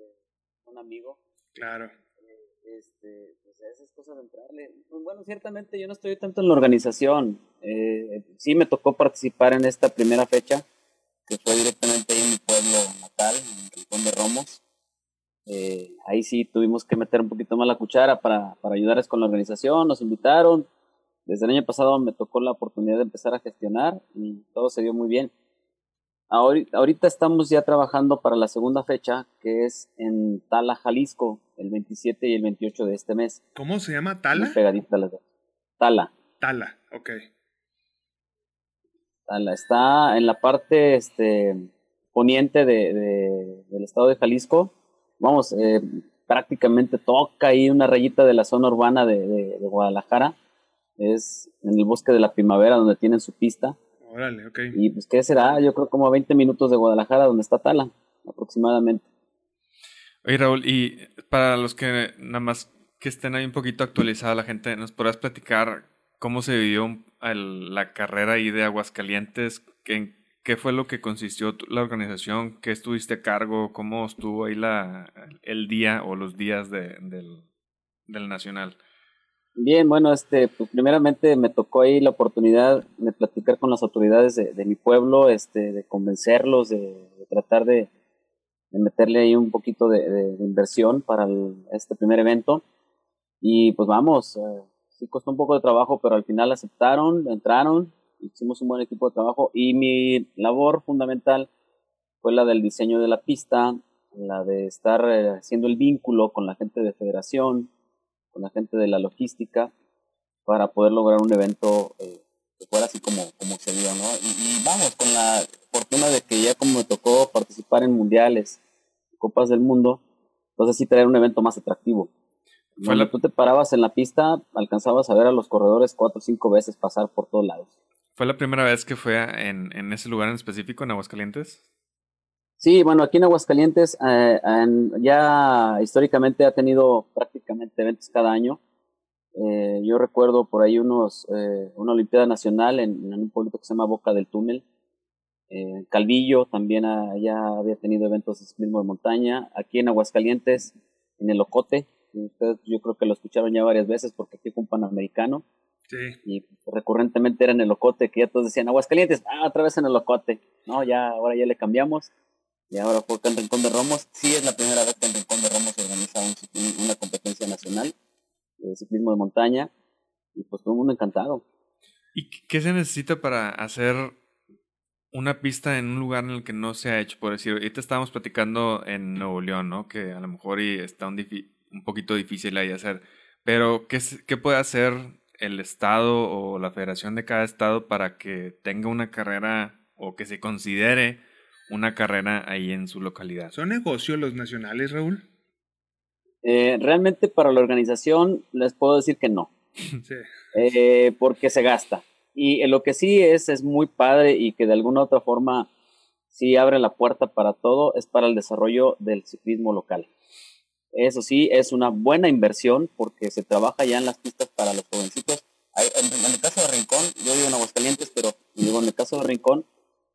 un amigo. Claro. Eh, este, pues esas cosas de entrarle. Pues bueno, ciertamente yo no estoy tanto en la organización. Eh, sí me tocó participar en esta primera fecha, que fue directamente ahí en mi pueblo natal, en el Rincón de Romos. Eh, ahí sí tuvimos que meter un poquito más la cuchara para, para ayudarles con la organización, nos invitaron. Desde el año pasado me tocó la oportunidad de empezar a gestionar y todo se dio muy bien. Ahorita, estamos ya trabajando para la segunda fecha, que es en Tala, Jalisco, el 27 y el 28 de este mes. ¿Cómo se llama? ¿Tala? pegadita las dos. Tala. Tala, ok. Tala. Está en la parte este, poniente de, del estado de Jalisco. Vamos, eh, prácticamente toca ahí una rayita de la zona urbana de, de Guadalajara. Es en el bosque de la primavera donde tienen su pista Órale, ok. Y pues, ¿qué será? Yo creo como a 20 minutos de Guadalajara, donde está Tala, aproximadamente. Oye, Raúl, y para los que nada más que estén ahí un poquito actualizada la gente, ¿nos podrás platicar cómo se vivió la carrera ahí de Aguascalientes? ¿Qué, ¿Qué fue lo que consistió la organización? ¿Qué estuviste a cargo? ¿Cómo estuvo ahí la, el día o los días de, del, del Nacional? Bien, bueno, este, pues primeramente me tocó ahí la oportunidad de platicar con las autoridades de, mi pueblo, este, de convencerlos, de, tratar de, meterle ahí un poquito de, inversión para este primer evento. Y pues vamos, eh, costó un poco de trabajo, pero al final aceptaron, entraron, hicimos un buen equipo de trabajo y mi labor fundamental fue la del diseño de la pista, la de estar eh, haciendo el vínculo con la gente de federación, con la gente de la logística, para poder lograr un evento eh, que fuera así como, como se dio, ¿no? Y, vamos, con la fortuna de que ya como me tocó participar en mundiales, copas del mundo, entonces sí traer un evento más atractivo. Cuando tú te parabas en la pista, alcanzabas a ver a los corredores cuatro o cinco veces pasar por todos lados. ¿Fue la primera vez que fue en, en ese lugar en específico, en Aguascalientes? Sí, bueno, aquí en Aguascalientes eh, ya históricamente ha tenido prácticamente eventos cada año. Eh, yo recuerdo por ahí unos, eh, una Olimpiada Nacional en, un pueblito que se llama Boca del Túnel. Calvillo también ya había tenido eventos de ciclismo de montaña. Aquí en Aguascalientes, en el Ocote, ustedes yo creo que lo escucharon ya varias veces porque aquí fue un panamericano. Sí. Y recurrentemente era en el Ocote, que ya todos decían Aguascalientes, ah, otra vez en el Ocote. No, ya, ahora ya le cambiamos y ahora porque en Rincón de Romos sí es la primera vez que en Rincón de Romos se organiza una competencia nacional de ciclismo de montaña y pues todo el mundo encantado. ¿Y qué se necesita para hacer una pista en un lugar en el que no se ha hecho? Por decir, ahorita estábamos platicando en Nuevo León, ¿no? Que a lo mejor y está un, un poquito difícil ahí hacer. Pero, ¿qué, ¿qué puede hacer el Estado o la federación de cada Estado para que tenga una carrera o que se considere una carrera ahí en su localidad. ¿Son negocios los nacionales, Raúl? Eh, realmente para la organización les puedo decir que no. Sí. Eh, porque se gasta. Y lo que sí es, es muy padre y que de alguna otra forma sí abre la puerta para todo, es para el desarrollo del ciclismo local. Eso sí, es una buena inversión porque se trabaja ya en las pistas para los jovencitos. En, el caso de Rincón, yo vivo en Aguascalientes, pero digo, en el caso de Rincón,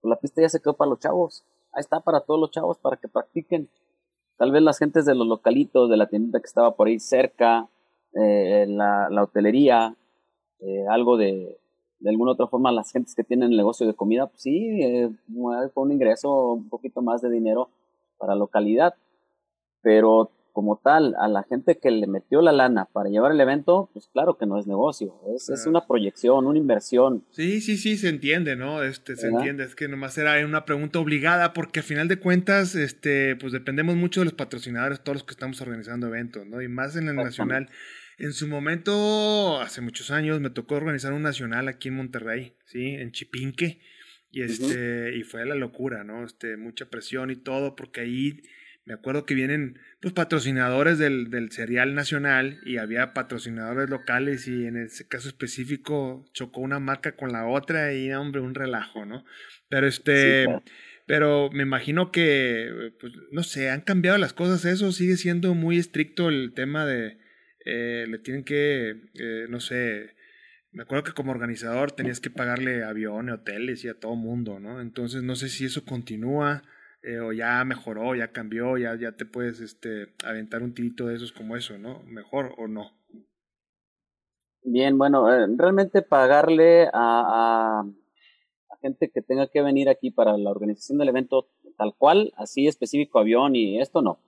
la pista ya se quedó para los chavos. Ahí está para todos los chavos para que practiquen. Tal vez las gentes de los localitos, de la tienda que estaba por ahí cerca, eh, la, la, hotelería, eh, algo de, de alguna otra forma, las gentes que tienen el negocio de comida, pues sí, eh, fue un ingreso, un poquito más de dinero para la localidad. Pero como tal, a la gente que le metió la lana para llevar el evento, pues claro que no es negocio, es, es una proyección, una inversión. Sí, sí, sí, se entiende, ¿no? Este, se entiende, es que nomás era una pregunta obligada porque al final de cuentas, este, pues dependemos mucho de los patrocinadores, todos los que estamos organizando eventos, ¿no? Y más en el nacional. En su momento, hace muchos años, me tocó organizar un nacional aquí en Monterrey, ¿sí? En Chipinque. Y este, y fue la locura, ¿no? Este, mucha presión y todo, porque ahí me acuerdo que vienen pues patrocinadores del, del cereal nacional y había patrocinadores locales y en ese caso específico chocó una marca con la otra y hombre un relajo, ¿no? Pero este pero me imagino que pues no sé, han cambiado las cosas, eso sigue siendo muy estricto el tema de eh, le tienen que eh, no sé, me acuerdo que como organizador tenías que pagarle aviones, hoteles y a todo mundo, ¿no? Entonces no sé si eso continúa eh, o ya mejoró, ya cambió, ya, ya te puedes este, aventar un tirito de esos como eso, ¿no? Mejor o no. Bien, bueno, eh, realmente pagarle a, a, gente que tenga que venir aquí para la organización del evento tal cual, así específico avión y esto no.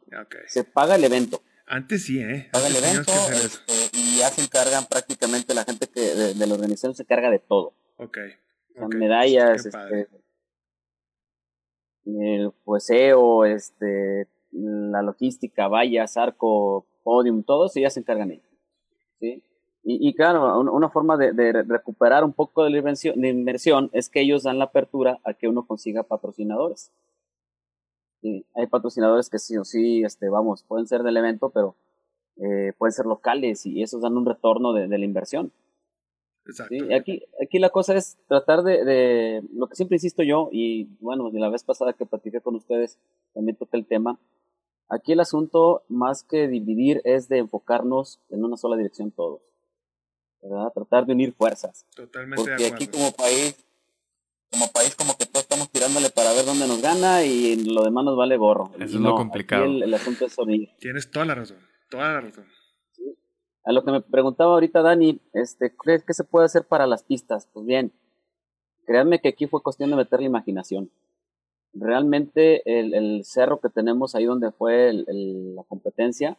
Se paga el evento. Antes sí, ¿eh? Paga el evento este, y ya se encargan prácticamente la gente que de, la organización se carga de todo. Ok. medallas, este, el jueceo, este, la logística, vallas, arco, podium, todo eso ya se encargan ellos. ¿sí? Y, y claro, una forma de, recuperar un poco de la inversión, de inversión es que ellos dan la apertura a que uno consiga patrocinadores. Hay patrocinadores que sí o sí, este, vamos, pueden ser del evento, pero eh, pueden ser locales y esos dan un retorno de la inversión. Exacto. Aquí, aquí la cosa es tratar de, de, lo que siempre insisto yo, y bueno, de la vez pasada que platiqué con ustedes, también toqué el tema. Aquí el asunto, más que dividir, es de enfocarnos en una sola dirección todos. ¿verdad? Tratar de unir fuerzas. Totalmente Porque aquí como país, como país como que todos estamos tirándole para ver dónde nos gana y lo demás nos vale gorro. Eso es lo complicado. El, el, asunto es unir. Tienes toda la razón, toda la razón. A lo que me preguntaba ahorita Dani, este, ¿crees que se puede hacer para las pistas? Pues bien, créanme que aquí fue cuestión de meter la imaginación. Realmente el, cerro que tenemos ahí donde fue la competencia,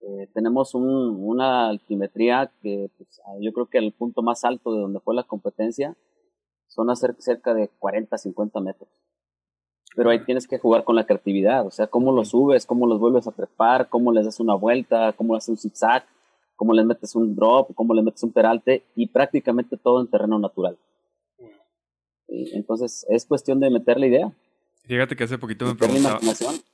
eh, tenemos una altimetría que pues, yo creo que el punto más alto de donde fue la competencia son cerca de 40, 50 metros. Pero ahí tienes que jugar con la creatividad, o sea, cómo los subes, cómo los vuelves a trepar, cómo les das una vuelta, cómo haces un zigzag, cómo les metes un drop, cómo les metes un peralte y prácticamente todo en terreno natural. Entonces es cuestión de meter la idea. Fíjate que hace poquito me preguntaba,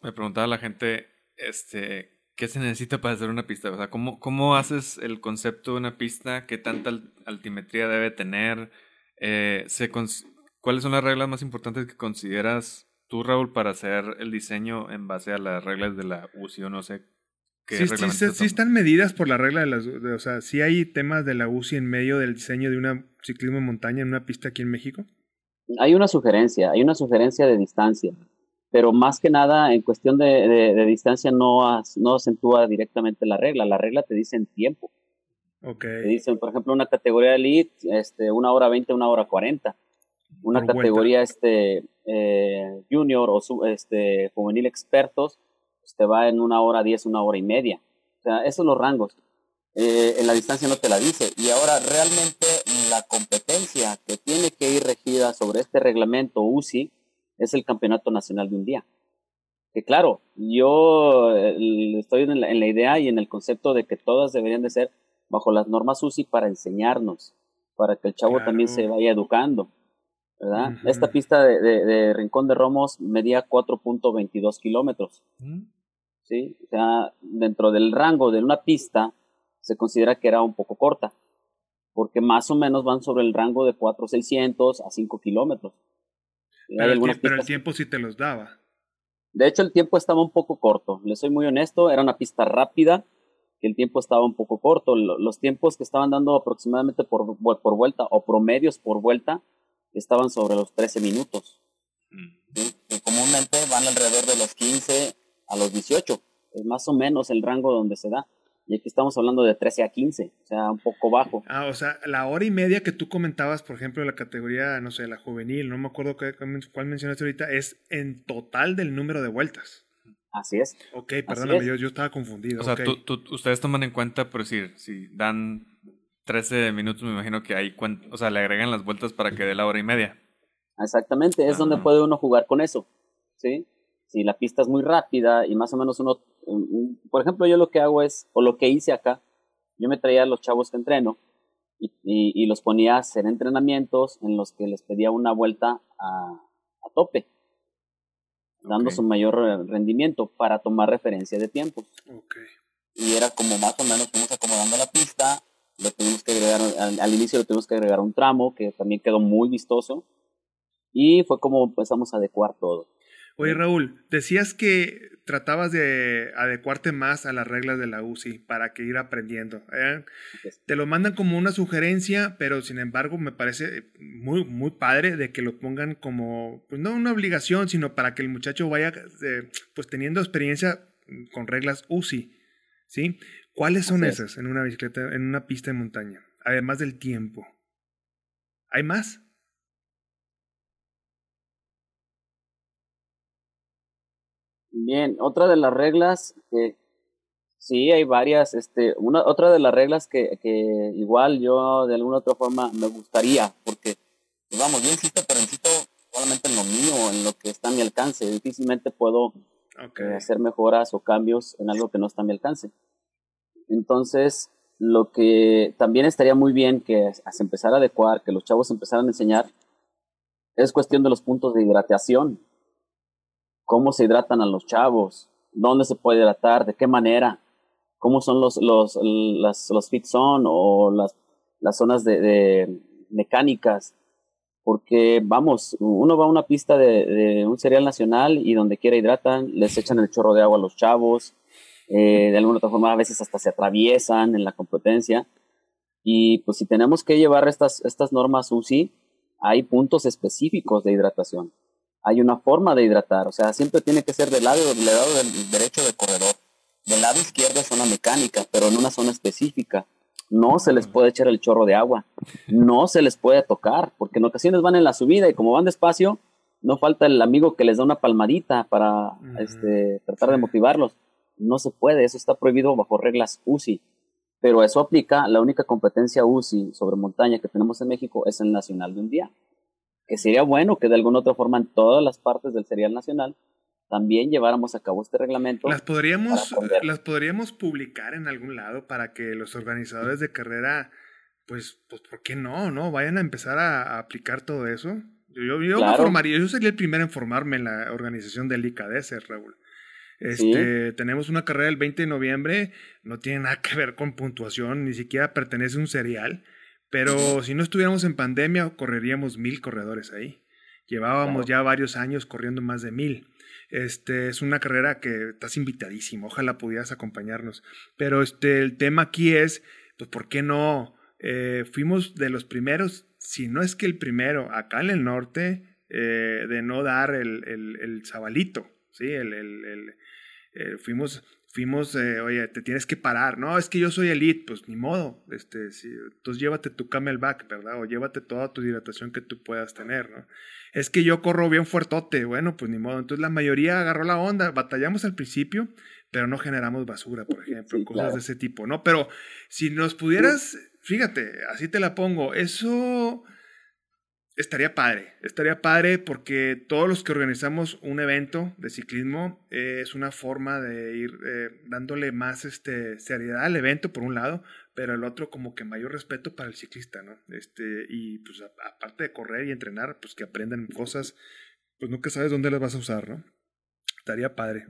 me preguntaba la gente, este, ¿qué se necesita para hacer una pista? O sea, ¿cómo, cómo haces el concepto de una pista? ¿Qué tanta altimetría debe tener? Eh, se ¿Cuáles son las reglas más importantes que consideras tú, Raúl, para hacer el diseño en base a las reglas de la UCI o no sé qué sí, sí, sí, están medidas por la regla de las... o sea, sí hay temas de la UCI en medio del diseño de una ciclismo en montaña en una pista aquí en México. Hay una sugerencia, hay una sugerencia de distancia, pero más que nada en cuestión de, de, distancia no, no acentúa directamente la regla, la regla te dice en tiempo. Okay. Te dicen, por ejemplo, una categoría elite, este, una hora 20, una hora 40. Una categoría este, eh, junior o este, juvenil expertos, pues te va en una hora 10, una hora y media. O sea, esos son los rangos. Eh, en la distancia no te la dice. Y ahora realmente la competencia que tiene que ir regida sobre este reglamento UCI es el Campeonato Nacional de un día. Que claro, yo eh, estoy en la, idea y en el concepto de que todas deberían de ser bajo las normas UCI para enseñarnos, para que el chavo también se vaya educando. ¿verdad? Esta pista de, Rincón de Romos medía 4.22 kilómetros. ¿Sí? O sea, dentro del rango de una pista se considera que era un poco corta, porque más o menos van sobre el rango de 4.600 a 5 kilómetros. Pero, el, tiempo sí te los daba. De hecho, el tiempo estaba un poco corto. Le soy muy honesto, era una pista rápida, que el tiempo estaba un poco corto. Los tiempos que estaban dando aproximadamente por, por vuelta o promedios por vuelta estaban sobre los 13 minutos. Que comúnmente van alrededor de los 15 a los 18. Es más o menos el rango donde se da. Y aquí estamos hablando de 13 a 15, o sea, un poco bajo. Ah, o sea, la hora y media que tú comentabas, por ejemplo, la categoría, no sé, la juvenil, no me acuerdo cuál mencionaste ahorita, es en total del número de vueltas. Así es. Ok, perdóname, yo, yo, estaba confundido. O sea, ustedes toman en cuenta, por decir, si dan 13 minutos, me imagino que ahí, o sea, le agregan las vueltas para que dé la hora y media. Exactamente, es donde puede uno jugar con eso, ¿sí? Si la pista es muy rápida y más o menos uno, por ejemplo, yo lo que hago es, o lo que hice acá, yo me traía a los chavos que entreno y, y, los ponía a hacer entrenamientos en los que les pedía una vuelta a, a tope, dando su mayor rendimiento para tomar referencia de tiempos. Okay. Y era como más o menos fuimos acomodando la pista, lo tuvimos que agregar, al, inicio lo tuvimos que agregar un tramo que también quedó muy vistoso y fue como empezamos a adecuar todo. Oye Raúl, decías que tratabas de adecuarte más a las reglas de la UCI para que ir aprendiendo. ¿eh? Te lo mandan como una sugerencia, pero sin embargo me parece muy, muy padre de que lo pongan como, pues no una obligación, sino para que el muchacho vaya eh, pues teniendo experiencia con reglas UCI. ¿sí? ¿Cuáles son esas en una bicicleta, en una pista de montaña? Además del tiempo. ¿Hay más? Bien, otra de las reglas que sí hay varias, este, una, otra de las reglas que, que igual yo de alguna otra forma me gustaría, porque pues vamos, yo insisto, pero insisto solamente en lo mío, en lo que está a mi alcance. Difícilmente puedo eh, hacer mejoras o cambios en algo que no está a mi alcance. Entonces, lo que también estaría muy bien que se empezara a adecuar, que los chavos empezaran a enseñar, es cuestión de los puntos de hidratación. Cómo se hidratan a los chavos, dónde se puede hidratar, de qué manera, cómo son los, los, las, los fit zone o las, las zonas de, de, mecánicas. Porque, vamos, uno va a una pista de, de un cereal nacional y donde quiera hidratan, les echan el chorro de agua a los chavos, eh, de alguna otra forma a veces hasta se atraviesan en la competencia. Y pues si tenemos que llevar estas, estas normas UCI, hay puntos específicos de hidratación. Hay una forma de hidratar, o sea, siempre tiene que ser del lado, del lado del derecho del corredor. del lado izquierdo es zona mecánica, pero en una zona específica. No se les puede echar el chorro de agua, no se les puede tocar, porque en ocasiones van en la subida y como van despacio, no falta el amigo que les da una palmadita para este, tratar de motivarlos. No se puede, eso está prohibido bajo reglas UCI. Pero eso aplica, la única competencia UCI sobre montaña que tenemos en México es el nacional de un día. Que sería bueno que de alguna otra forma en todas las partes del serial nacional también lleváramos a cabo este reglamento. Las podríamos, las podríamos publicar en algún lado para que los organizadores de carrera, pues, pues ¿por qué no? ¿No? Vayan a empezar a, aplicar todo eso. Yo, yo me formaría, yo sería el primero en formarme en la organización del ICADES, Raúl. Este, Tenemos una carrera el 20 de noviembre, no tiene nada que ver con puntuación, ni siquiera pertenece a un serial, pero si no estuviéramos en pandemia, correríamos mil corredores ahí. Llevábamos ya varios años corriendo más de mil. Este, es una carrera que estás invitadísimo, ojalá pudieras acompañarnos. Pero este, el tema aquí es, pues, ¿por qué no? Eh, fuimos de los primeros, si no es que el primero, acá en el norte, eh, de no dar el, el, el zabalito, ¿sí? El, el eh, fuimos, fuimos, oye, te tienes que parar, no, es que yo soy elite, pues ni modo, este, entonces llévate tu camelback, ¿verdad? O llévate toda tu hidratación que tú puedas tener, ¿no? es que yo corro bien fuertote. Bueno, pues ni modo. Entonces la mayoría agarró la onda. Batallamos al principio, pero no generamos basura, por ejemplo, cosas de ese tipo, ¿no? Pero si nos pudieras, fíjate, así te la pongo, eso estaría padre. Estaría padre porque todos los que organizamos un evento de ciclismo eh, es una forma de ir eh, dándole más este, seriedad al evento, por un lado, pero el otro como que mayor respeto para el ciclista, ¿no? Este, y pues aparte de correr y entrenar, pues que aprendan cosas, pues nunca sabes dónde las vas a usar, ¿no? Estaría padre.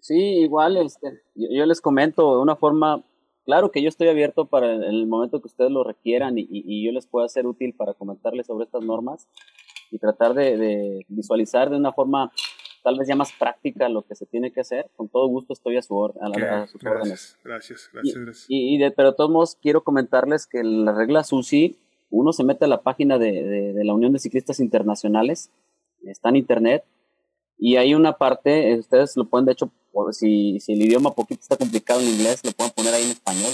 Sí, igual, este, yo, les comento de una forma, claro que yo estoy abierto para el momento que ustedes lo requieran y, y, yo les pueda ser útil para comentarles sobre estas normas y tratar de, de visualizar de una forma tal vez ya más práctica lo que se tiene que hacer, con todo gusto estoy a, su a, sus gracias, órdenes. Gracias, gracias, Y, de, pero de todos modos quiero comentarles que la regla SUSI, uno se mete a la página de, de, la Unión de Ciclistas Internacionales, está en internet, y hay una parte, ustedes lo pueden, de hecho, si, si el idioma poquito está complicado en inglés, lo pueden poner ahí en español,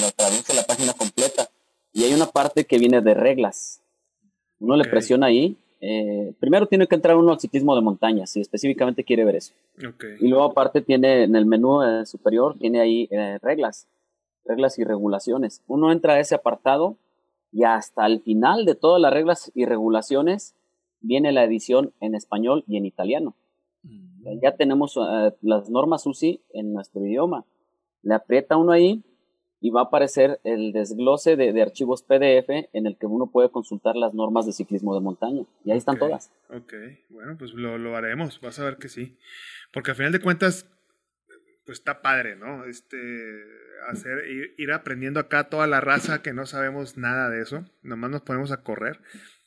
lo traduce la página completa, y hay una parte que viene de reglas. Uno le presiona ahí eh, primero tiene que entrar uno al ciclismo de montaña, si específicamente quiere ver eso. Y luego aparte tiene en el menú eh, superior, tiene ahí eh, reglas, reglas y regulaciones. Uno entra a ese apartado y hasta el final de todas las reglas y regulaciones viene la edición en español y en italiano. Mm. Ya tenemos las normas UCI en nuestro idioma. Le aprieta uno ahí y va a aparecer el desglose de, archivos PDF en el que uno puede consultar las normas de ciclismo de montaña. Y ahí están todas. Ok, bueno, pues lo, lo, haremos, vas a ver que sí. Porque al final de cuentas, pues está padre, ¿no? Este, hacer, ir, ir aprendiendo acá toda la raza que no sabemos nada de eso, nomás nos ponemos a correr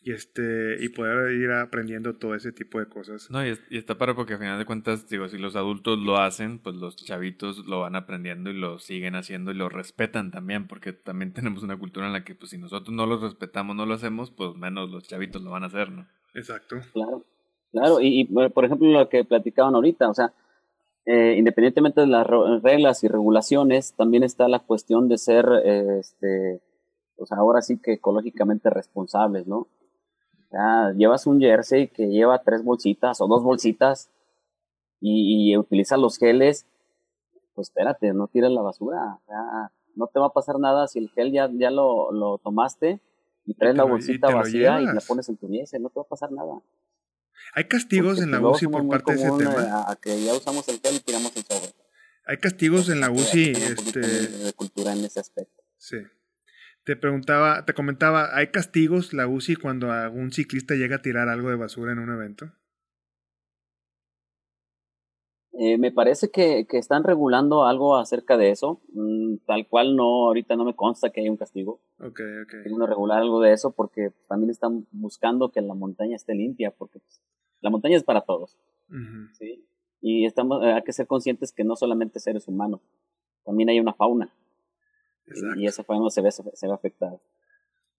y este y poder ir aprendiendo todo ese tipo de cosas. No, y, está para porque al final de cuentas, digo, si los adultos lo hacen, pues los chavitos lo van aprendiendo y lo siguen haciendo y lo respetan también, porque también tenemos una cultura en la que pues si nosotros no lo respetamos, no lo hacemos, pues menos los chavitos lo van a hacer, ¿no? Exacto. Claro, claro, y, por ejemplo lo que platicaban ahorita, o sea, eh, independientemente de las reglas y regulaciones, también está la cuestión de ser, eh, este, pues ahora sí que ecológicamente responsables, ¿no? Llevas un jersey que lleva tres bolsitas o dos bolsitas y, y utilizas los geles, pues espérate, no tires la basura. no te va a pasar nada si el gel ya, ya lo, lo tomaste y traes la bolsita vacía y la pones en tu nieve, no te va a pasar nada. ¿Hay castigos en la UCI por parte de ese tema? A, que ya usamos el gel y tiramos el sobre. Hay castigos en la UCI. Este... De cultura en ese aspecto. Sí. Te preguntaba, te comentaba, ¿hay castigos la UCI cuando algún ciclista llega a tirar algo de basura en un evento? Eh, me parece que, que, están regulando algo acerca de eso. Mm, tal cual no, ahorita no me consta que hay un castigo. Ok, ok. Tienen regular algo de eso porque también están buscando que la montaña esté limpia porque pues, la montaña es para todos. ¿sí? Y estamos, hay que ser conscientes que no solamente seres humanos, también hay una fauna. Y esa fauna se ve, se ve afectada.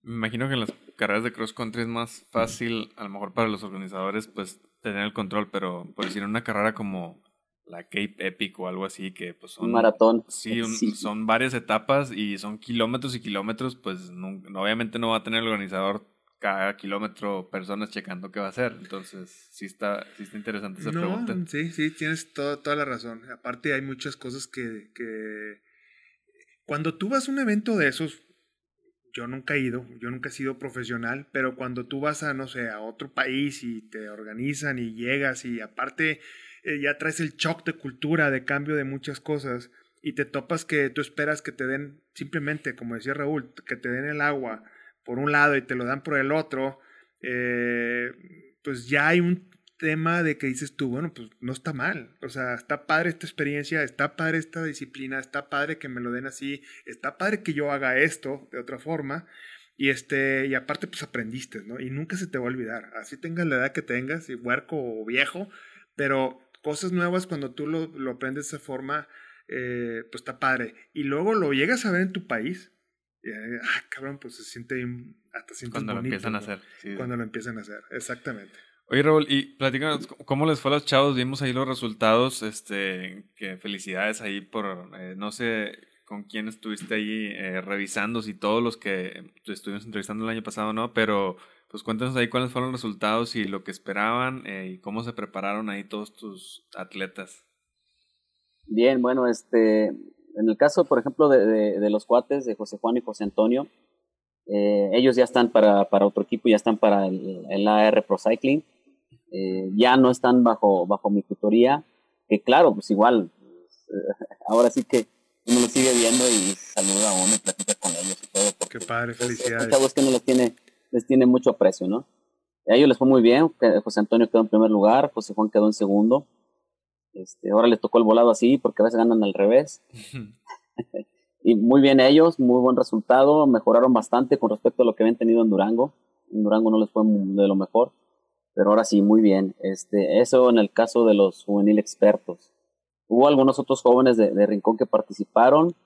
Me imagino que en las carreras de cross country es más fácil, a lo mejor para los organizadores, pues tener el control, pero por decir una carrera como la Cape Epic o algo así, que pues son... Un maratón. Sí, son varias etapas y son kilómetros y kilómetros, pues obviamente no va a tener el organizador cada kilómetro personas checando qué va a hacer. Entonces, sí está, sí está interesante esa pregunta. Sí, sí, tienes toda la razón. Aparte hay muchas cosas que, que... Cuando tú vas a un evento de esos, yo nunca he ido, yo nunca he sido profesional, pero cuando tú vas a, no sé, a otro país y te organizan y llegas y aparte eh, ya traes el shock de cultura, de cambio de muchas cosas, y te topas que tú esperas que te den, simplemente, como decía Raúl, que te den el agua por un lado y te lo dan por el otro, eh, pues ya hay un tema de que dices tú, bueno, pues no está mal, o sea, está padre esta experiencia, está padre esta disciplina, está padre que me lo den así, está padre que yo haga esto de otra forma, y este, y aparte pues aprendiste, ¿no? Y nunca se te va a olvidar, así tengas la edad que tengas, si huerco o viejo, pero cosas nuevas cuando tú lo, lo aprendes de esa forma, eh, pues está padre. Y luego lo llegas a ver en tu país, y, ah, cabrón, pues se siente hasta sientes Cuando lo empiezan a hacer. Cuando lo empiezan a hacer, exactamente. Oye, Raúl, y platícanos, ¿cómo les fue a los chavos? Vimos ahí los resultados, este, que felicidades ahí por, eh, no sé con quién estuviste ahí eh, revisando, si todos los que estuvimos entrevistando el año pasado, ¿no? Pero pues cuéntanos ahí cuáles fueron los resultados y lo que esperaban eh, y cómo se prepararon ahí todos tus atletas. Bien, bueno, este, en el caso, por ejemplo, de, de, los cuates de José Juan y José Antonio, eh, ellos ya están para, para, otro equipo, ya están para el, AR Pro Cycling, eh, ya no están bajo, bajo mi tutoría, que claro, pues igual, ahora sí que uno los sigue viendo y saluda a uno y platica con ellos y todo. Qué padre, pues, felicidades. Chavos que no los tiene les tiene mucho aprecio, ¿no? A ellos les fue muy bien, José Antonio quedó en primer lugar, José Juan quedó en segundo. Este, ahora les tocó el volado así porque a veces ganan al revés. y muy bien ellos, muy buen resultado, mejoraron bastante con respecto a lo que habían tenido en Durango. En Durango no les fue de lo mejor, pero ahora sí, muy bien. Este, eso en el caso de los juvenil expertos. Hubo algunos otros jóvenes de, de Rincón que participaron,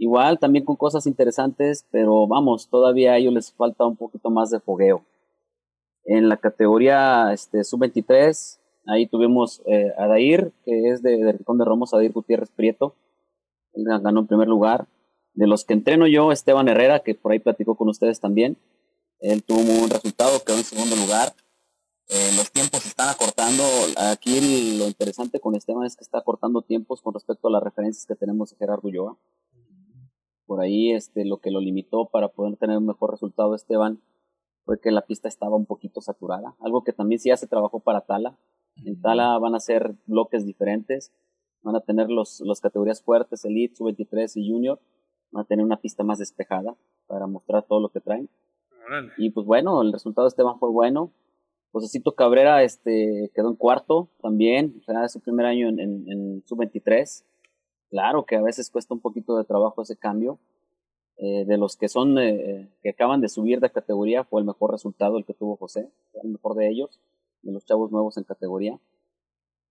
Igual también con cosas interesantes, pero vamos, todavía a ellos les falta un poquito más de fogueo. En la categoría este, sub-23, ahí tuvimos eh, a Dair, que es de, de Rincón de Romos, Adair Gutiérrez Prieto. Él ganó en primer lugar. De los que entreno yo, Esteban Herrera, que por ahí platicó con ustedes también. Él tuvo un buen resultado, quedó en segundo lugar. Eh, los tiempos están acortando. Aquí lo interesante con Esteban es que está acortando tiempos con respecto a las referencias que tenemos de Gerardo Ulloa. Por ahí este, lo que lo limitó para poder tener un mejor resultado Esteban fue que la pista estaba un poquito saturada, algo que también sí hace trabajo para Tala. En Tala van a ser bloques diferentes, van a tener los, las categorías fuertes, Elite, Sub-23 y Junior, van a tener una pista más despejada para mostrar todo lo que traen. Y pues bueno, el resultado de Esteban fue bueno. Josecito Cabrera este, quedó en cuarto también, o sea, su primer año en, en, en Sub-23 Claro que a veces cuesta un poquito de trabajo ese cambio. Eh, de los que son, eh, que acaban de subir de categoría, fue el mejor resultado el que tuvo José, el mejor de ellos, de los chavos nuevos en categoría.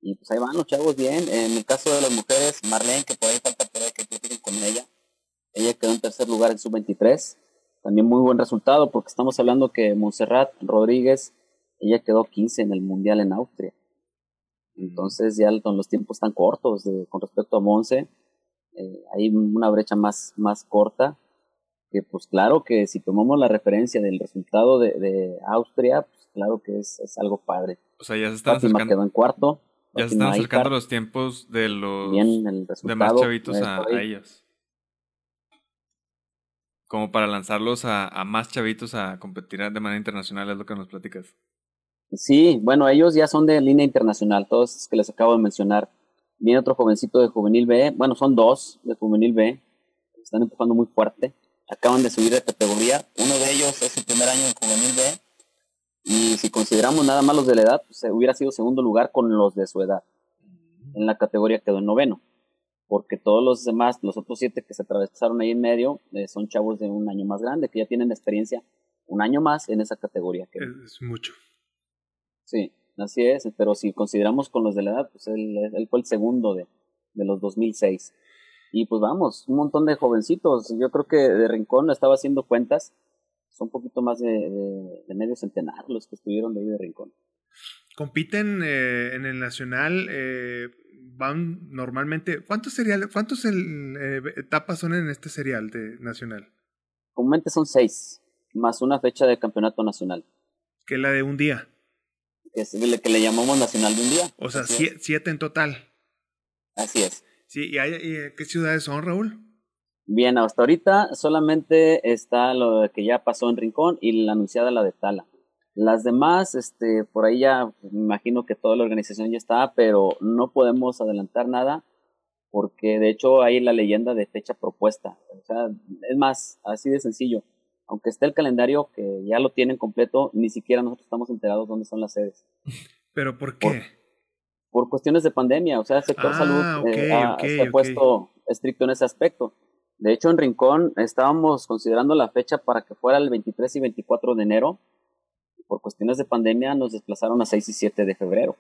Y pues ahí van los chavos bien. En el caso de las mujeres, Marlene, que por ahí falta por que platiquen con ella, ella quedó en tercer lugar en sub-23. También muy buen resultado porque estamos hablando que Montserrat Rodríguez, ella quedó 15 en el Mundial en Austria. Entonces ya con los tiempos tan cortos de, con respecto a Monse, eh, hay una brecha más, más corta, que pues claro que si tomamos la referencia del resultado de, de Austria, pues claro que es, es, algo padre. O sea, ya se están Fátima acercando. quedó en cuarto. Ya se están acercando los tiempos de los de más chavitos a, a, ellos. Como para lanzarlos a, a más chavitos a competir de manera internacional, es lo que nos platicas. Sí, bueno, ellos ya son de línea internacional, todos los que les acabo de mencionar. Viene otro jovencito de Juvenil B, bueno, son dos de Juvenil B, están empujando muy fuerte, acaban de subir de categoría, uno de ellos es su primer año en Juvenil B, y si consideramos nada más los de la edad, pues hubiera sido segundo lugar con los de su edad. En la categoría quedó en noveno, porque todos los demás, los otros siete que se atravesaron ahí en medio, eh, son chavos de un año más grande, que ya tienen experiencia un año más en esa categoría. Que es mucho. Sí, así es, pero si consideramos con los de la edad, pues él, él fue el segundo de, de los 2006. Y pues vamos, un montón de jovencitos. Yo creo que de Rincón estaba haciendo cuentas. Son un poquito más de, de, medio centenar los que estuvieron de ahí de Rincón. compiten eh, en el nacional, eh, van normalmente, ¿cuántos seriales, cuántos etapas son en este serial de nacional? Comúnmente son seis, más una fecha de campeonato nacional. Que es la de un día. Que es el que le llamamos nacional de un día. O sea, siete en total. Así es. Sí, ¿y, hay, qué ciudades son, Raúl? Bien, hasta ahorita solamente está lo que ya pasó en Rincón y la anunciada la de Tala. Las demás, este, por ahí ya me imagino que toda la organización ya está, pero no podemos adelantar nada porque de hecho hay la leyenda de fecha propuesta. O sea, es más, así de sencillo. Aunque esté el calendario que ya lo tienen completo, ni siquiera nosotros estamos enterados dónde son las sedes. ¿Pero por qué? Por, cuestiones de pandemia, o sea, el sector ah, salud eh, se ha puesto estricto en ese aspecto. De hecho, en Rincón estábamos considerando la fecha para que fuera el 23 y 24 de enero. Por cuestiones de pandemia nos desplazaron a 6 y 7 de febrero.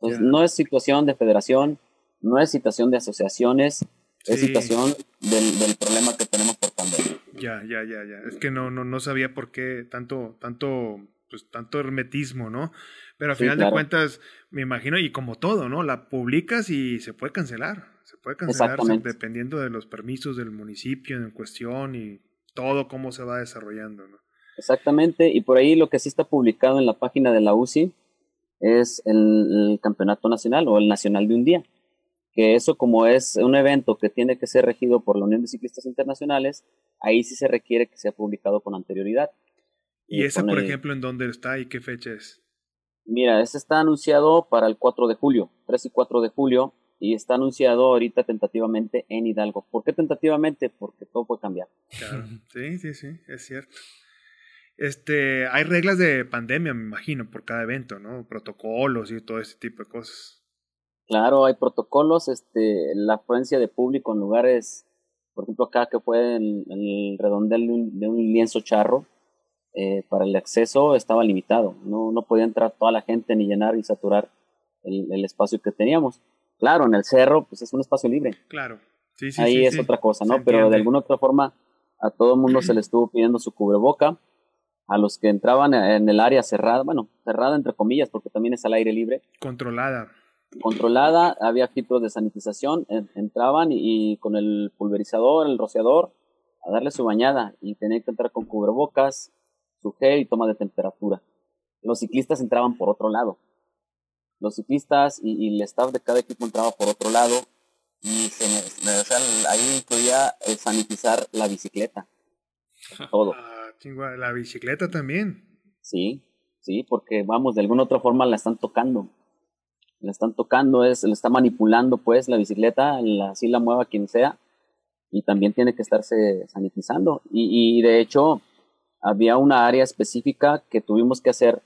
Entonces, no es situación de federación, no es situación de asociaciones, es situación del, del, problema que tenemos por pandemia. Ya, ya, ya, ya. Es que no, no, no sabía por qué tanto, tanto, pues tanto hermetismo, ¿no? Pero al final de cuentas, me imagino, y como todo, ¿no? La publicas y se puede cancelar. Se puede cancelar dependiendo de los permisos del municipio en cuestión y todo cómo se va desarrollando, ¿no? Exactamente, y por ahí lo que sí está publicado en la página de la UCI es el, campeonato nacional o el nacional de un día, que eso como es un evento que tiene que ser regido por la Unión de Ciclistas Internacionales, ahí sí se requiere que sea publicado con anterioridad. ¿Y, ese, por ejemplo, en dónde está y qué fecha es? Mira, ese está anunciado para el 4 de julio, 3 y 4 de julio, y está anunciado ahorita tentativamente en Hidalgo. ¿Por qué tentativamente? Porque todo puede cambiar. Claro, sí, sí, sí, es cierto. Este, hay reglas de pandemia, me imagino, por cada evento, ¿no? Protocolos y todo ese tipo de cosas. Claro, hay protocolos, este, la afluencia de público en lugares, por ejemplo, acá que fue en, el redondel de un, lienzo charro, eh, para el acceso estaba limitado, no, no podía entrar toda la gente ni llenar y saturar el espacio que teníamos. Claro, en el cerro, pues es un espacio libre. Claro. Sí, sí, Ahí es otra cosa, ¿no? Pero de alguna otra forma a todo el mundo se le estuvo pidiendo su cubreboca. A los que entraban en el área cerrada, bueno, cerrada entre comillas, porque también es al aire libre. Controlada. Controlada, había filtros de sanitización, entraban y, con el pulverizador, el rociador, a darle su bañada y tenían que entrar con cubrebocas, su gel y toma de temperatura. Los ciclistas entraban por otro lado los ciclistas y, el staff de cada equipo entraba por otro lado y se o sea, ahí incluía eh, sanitizar la bicicleta. Todo. Ah, la bicicleta también. Sí, sí, porque vamos, de alguna otra forma la están tocando. La están tocando, es, la está manipulando pues la bicicleta, así la mueva quien sea, y también tiene que estarse sanitizando. Y, de hecho, había una área específica que tuvimos que hacer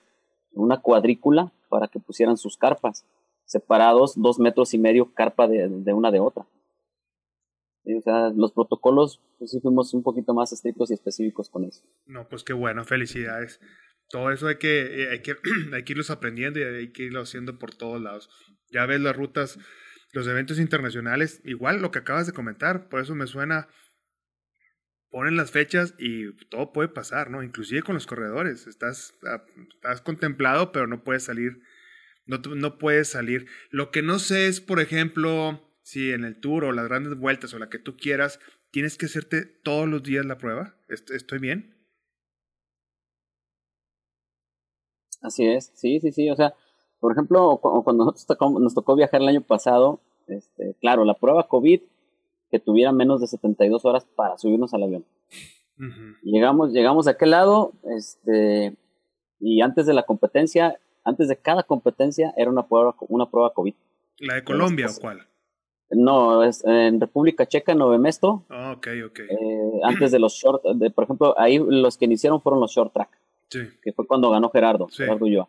una cuadrícula para que pusieran sus carpas, separados dos metros y medio carpa de, una de otra. o sea, los protocolos, pues sí fuimos un poquito más estrictos y específicos con eso. No, pues qué bueno, felicidades. Todo eso hay que, eh, hay que, hay que irlos aprendiendo y hay que irlo haciendo por todos lados. Ya ves las rutas, los eventos internacionales, igual lo que acabas de comentar, por eso me suena ponen las fechas y todo puede pasar, ¿no? Inclusive con los corredores, estás, ah, estás contemplado, pero no puedes salir, no, no puedes salir. Lo que no sé es, por ejemplo, si en el tour o las grandes vueltas o la que tú quieras, tienes que hacerte todos los días la prueba. ¿Estoy bien? Así es, sí, sí, sí. O sea, por ejemplo, cuando nosotros nos tocó viajar el año pasado, este, claro, la prueba COVID que tuviera menos de 72 horas para subirnos al avión. Llegamos, llegamos a aquel lado, este, y antes de la competencia, antes de cada competencia era una prueba, una prueba COVID. ¿La de Colombia o cuál? No, es en República Checa, Nueve Mesto. Ah, ok, ok. Eh, antes de los short, de, por ejemplo, ahí los que iniciaron fueron los short track. Sí. Que fue cuando ganó Gerardo, Gerardo yo.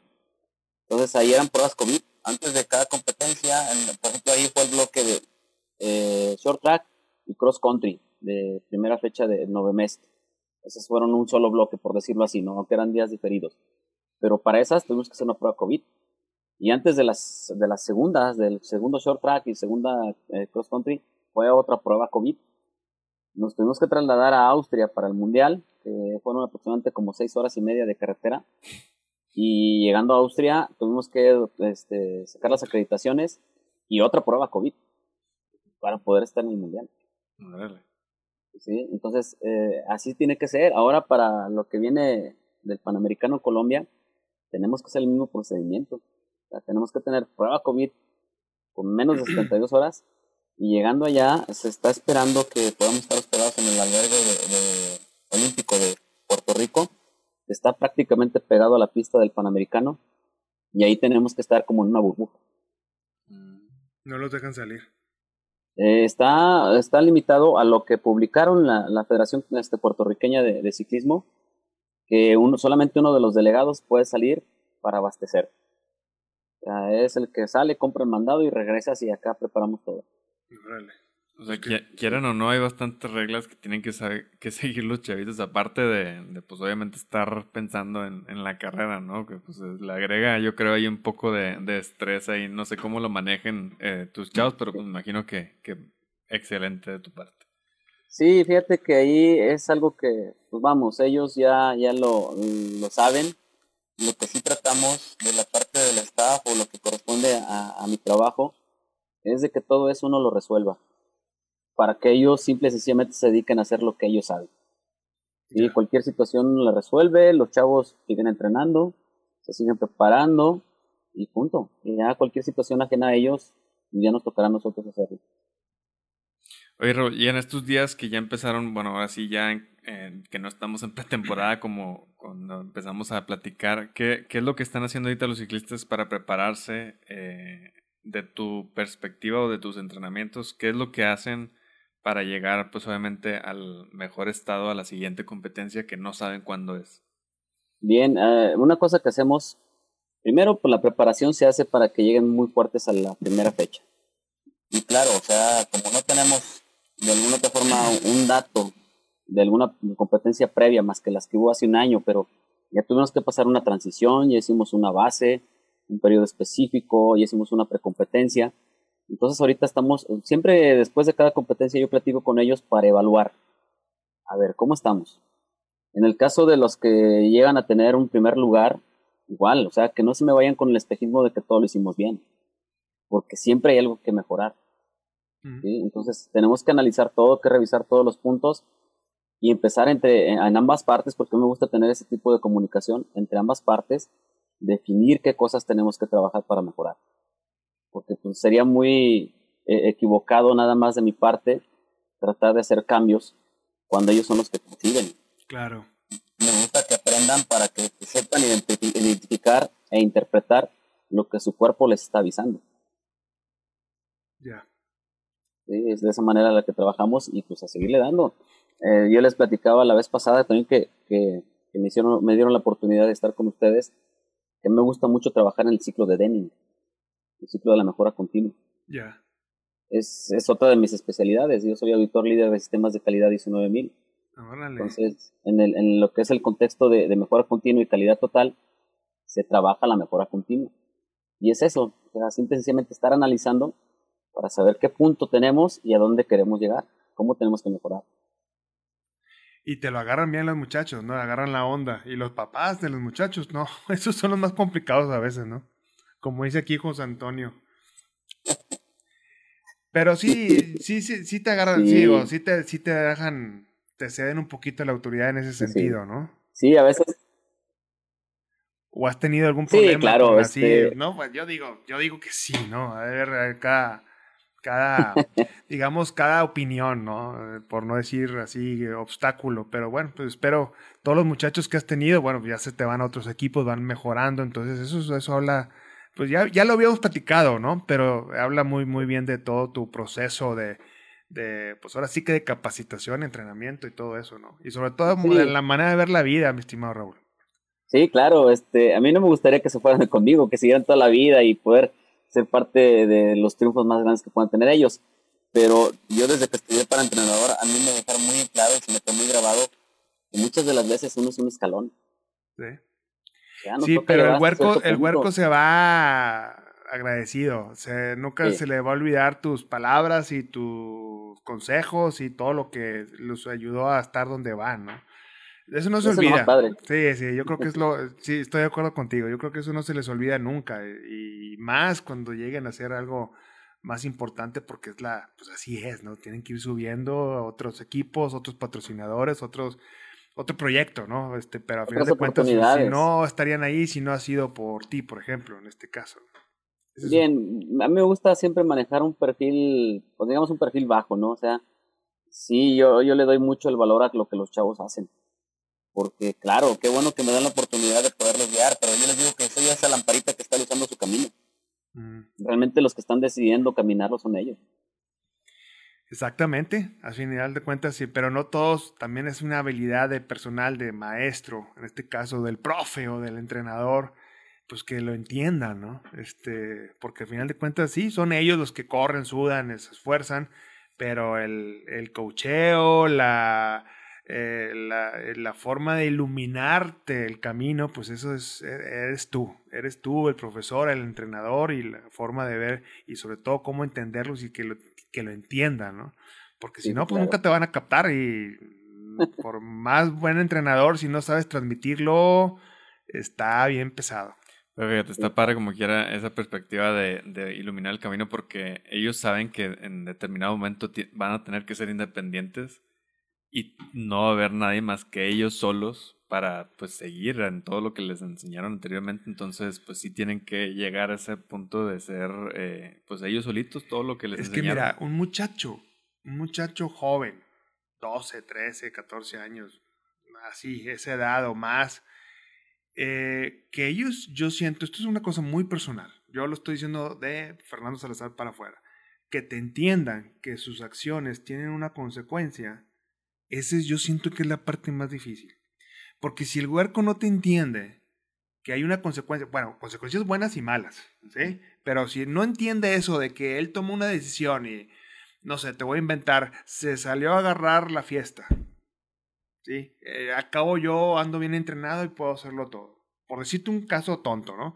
Entonces ahí eran pruebas COVID. Antes de cada competencia, por ejemplo, ahí fue el bloque de eh, short track y cross country de primera fecha de Novemest. Esos fueron un solo bloque, por decirlo así, ¿no? aunque eran días diferidos. Pero para esas tuvimos que hacer una prueba COVID. Y antes de las, de las segundas, del segundo short track y segunda eh, cross country, fue otra prueba COVID. Nos tuvimos que trasladar a Austria para el Mundial, que fueron aproximadamente como seis horas y media de carretera. Y llegando a Austria, tuvimos que este, sacar las acreditaciones y otra prueba COVID para poder estar en el Mundial. Sí, entonces, eh, así tiene que ser. Ahora, para lo que viene del Panamericano Colombia, tenemos que hacer el mismo procedimiento. tenemos que tener prueba COVID con menos de 72 horas y llegando allá se está esperando que podamos estar en el albergue de, olímpico de Puerto Rico, está prácticamente pegado a la pista del Panamericano y ahí tenemos que estar como en una burbuja. No los dejan salir. Eh, está, está limitado a lo que publicaron la, la Federación este, Puertorriqueña de, de Ciclismo, que uno, solamente uno de los delegados puede salir para abastecer. es el que sale, compra el mandado y regresa y acá preparamos todo. O sea, quieran o no, hay bastantes reglas que tienen que, que seguir los chavitos, aparte de, de, pues obviamente estar pensando en, en, la carrera, ¿no? Que pues le agrega, yo creo, ahí un poco de, de estrés ahí, no sé cómo lo manejen eh, tus chavos, pero pues me imagino que, que excelente de tu parte. Sí, fíjate que ahí es algo que, pues vamos, ellos ya, ya lo, lo saben. Lo que sí tratamos de la parte del staff o lo que corresponde a, a mi trabajo es de que todo eso uno lo resuelva. Para que ellos simple y sencillamente se dediquen a hacer lo que ellos saben. Y cualquier situación la resuelve, los chavos siguen entrenando, se siguen preparando y punto. Y ya cualquier situación ajena a ellos, ya nos tocará a nosotros hacerlo. Oye, y en estos días que ya empezaron, bueno, ahora sí ya que no estamos en pretemporada como cuando empezamos a platicar, ¿qué, ¿qué, es lo que están haciendo ahorita los ciclistas para prepararse eh, de tu perspectiva o de tus entrenamientos? ¿Qué es lo que hacen para llegar, pues obviamente, al mejor estado a la siguiente competencia que no saben cuándo es? Bien, eh, una cosa que hacemos, primero, pues la preparación se hace para que lleguen muy fuertes a la primera fecha. Y claro, o sea, como no tenemos de alguna otra forma un dato de alguna competencia previa más que las que hubo hace un año, pero ya tuvimos que pasar una transición, ya hicimos una base, un periodo específico, ya hicimos una precompetencia. Entonces ahorita estamos, siempre después de cada competencia yo platico con ellos para evaluar, a ver, ¿cómo estamos? En el caso de los que llegan a tener un primer lugar, igual, o sea, que no se me vayan con el espejismo de que todo lo hicimos bien, porque siempre hay algo que mejorar. Entonces tenemos que analizar todo, que revisar todos los puntos y empezar entre, en ambas partes, porque me gusta tener ese tipo de comunicación entre ambas partes, definir qué cosas tenemos que trabajar para mejorar. Porque pues, sería muy eh, equivocado nada más de mi parte tratar de hacer cambios cuando ellos son los que deciden. Claro. Me gusta que aprendan para que sepan identificar e interpretar lo que su cuerpo les está avisando. Ya. Es de esa manera la que trabajamos y pues a seguirle dando. Eh, yo les platicaba la vez pasada también que, que, me, hicieron, me dieron la oportunidad de estar con ustedes, que me gusta mucho trabajar en el ciclo de Denning, el ciclo de la mejora continua. Ya. Es, es otra de mis especialidades. Yo soy auditor líder de sistemas de calidad ISO 9000. Entonces, en, el, en lo que es el contexto de, de mejora continua y calidad total, se trabaja la mejora continua. Y es eso, o sea, sencillamente estar analizando para saber qué punto tenemos y a dónde queremos llegar, cómo tenemos que mejorar. Y te lo agarran bien los muchachos, ¿no? Agarran la onda. Y los papás de los muchachos, no. Esos son los más complicados a veces, ¿no? Como dice aquí José Antonio. Pero sí, sí, sí, sí te agarran, sí, sí, te, sí te dejan, te ceden un poquito la autoridad en ese sentido, ¿no? Sí, a veces. ¿O has tenido algún problema? Sí, claro. Así, este No, pues yo digo, yo digo que sí, ¿no? A ver, acá cada, digamos, cada opinión, ¿no? Por no decir así obstáculo, pero bueno, pues espero todos los muchachos que has tenido, bueno, ya se te van a otros equipos, van mejorando, entonces eso, eso habla, pues ya, ya lo habíamos platicado, ¿no? Pero habla muy, muy bien de todo tu proceso de, de pues ahora sí que de capacitación, entrenamiento y todo eso, ¿no? Y sobre todo de la manera de ver la vida, mi estimado Raúl. Sí, claro, este, a mí no me gustaría que se fueran conmigo, que siguieran toda la vida y poder ser parte de los triunfos más grandes que puedan tener ellos. Pero yo desde que estudié para entrenador, a mí me dejaron muy claro y se me quedó muy grabado que muchas de las veces uno es un escalón. Sí, sí pero el huerco, el huerco se va agradecido. Se, nunca se le va a olvidar tus palabras y tus consejos y todo lo que los ayudó a estar donde van, ¿no? Eso no se olvida. Sí, sí, yo creo que es lo. Sí, estoy de acuerdo contigo. Yo creo que eso no se les olvida nunca. Y más cuando lleguen a hacer algo más importante, porque es la. Pues así es, ¿no? Tienen que ir subiendo otros equipos, otros patrocinadores, otros. Otro proyecto, ¿no? Este, pero a final de cuentas, si no estarían ahí si no ha sido por ti, por ejemplo, en este caso. Bien, a mí me gusta siempre manejar un perfil, pues digamos un perfil bajo, ¿no? O sea, sí, yo, yo le doy mucho el valor a lo que los chavos hacen porque claro, qué bueno que me dan la oportunidad de poderlos guiar, pero yo les digo que soy esa lamparita que está luchando su camino. Mm. Realmente los que están decidiendo caminarlo son ellos. Exactamente, al final de cuentas sí, pero no todos, también es una habilidad de personal, de maestro, en este caso del profe o del entrenador, pues que lo entiendan, ¿no? Este, porque al final de cuentas sí, son ellos los que corren, sudan, se esfuerzan, pero el, el cocheo, la, eh, la, eh, la, forma de iluminarte el camino, pues eso es, e, eres tú, eres tú el profesor, el entrenador y la forma de ver y sobre todo cómo entenderlos y que lo, que lo entiendan, ¿no? Porque si no, pues nunca te van a captar y por más buen entrenador, si no sabes transmitirlo, está bien pesado. Pero fíjate, está padre como quiera esa perspectiva de, de, iluminar el camino porque ellos saben que en determinado momento van a tener que ser independientes y no va a haber nadie más que ellos solos para pues seguir en todo lo que les enseñaron anteriormente entonces pues sí tienen que llegar a ese punto de ser eh, pues ellos solitos todo lo que les enseñaron. Es que mira, un muchacho, un muchacho joven, 12, 13, 14 años, así, esa edad o más, eh, que ellos, yo siento, esto es una cosa muy personal, yo lo estoy diciendo de Fernando Salazar para afuera, que te entiendan que sus acciones tienen una consecuencia ese yo siento que es la parte más difícil. Porque si el huerco no te entiende que hay una consecuencia, bueno, consecuencias buenas y malas, ¿sí? Pero si no entiende eso de que él tomó una decisión y, no sé, te voy a inventar, se salió a agarrar la fiesta, ¿sí? Eh, acabo yo, ando bien entrenado y puedo hacerlo todo. Por decirte un caso tonto, ¿no?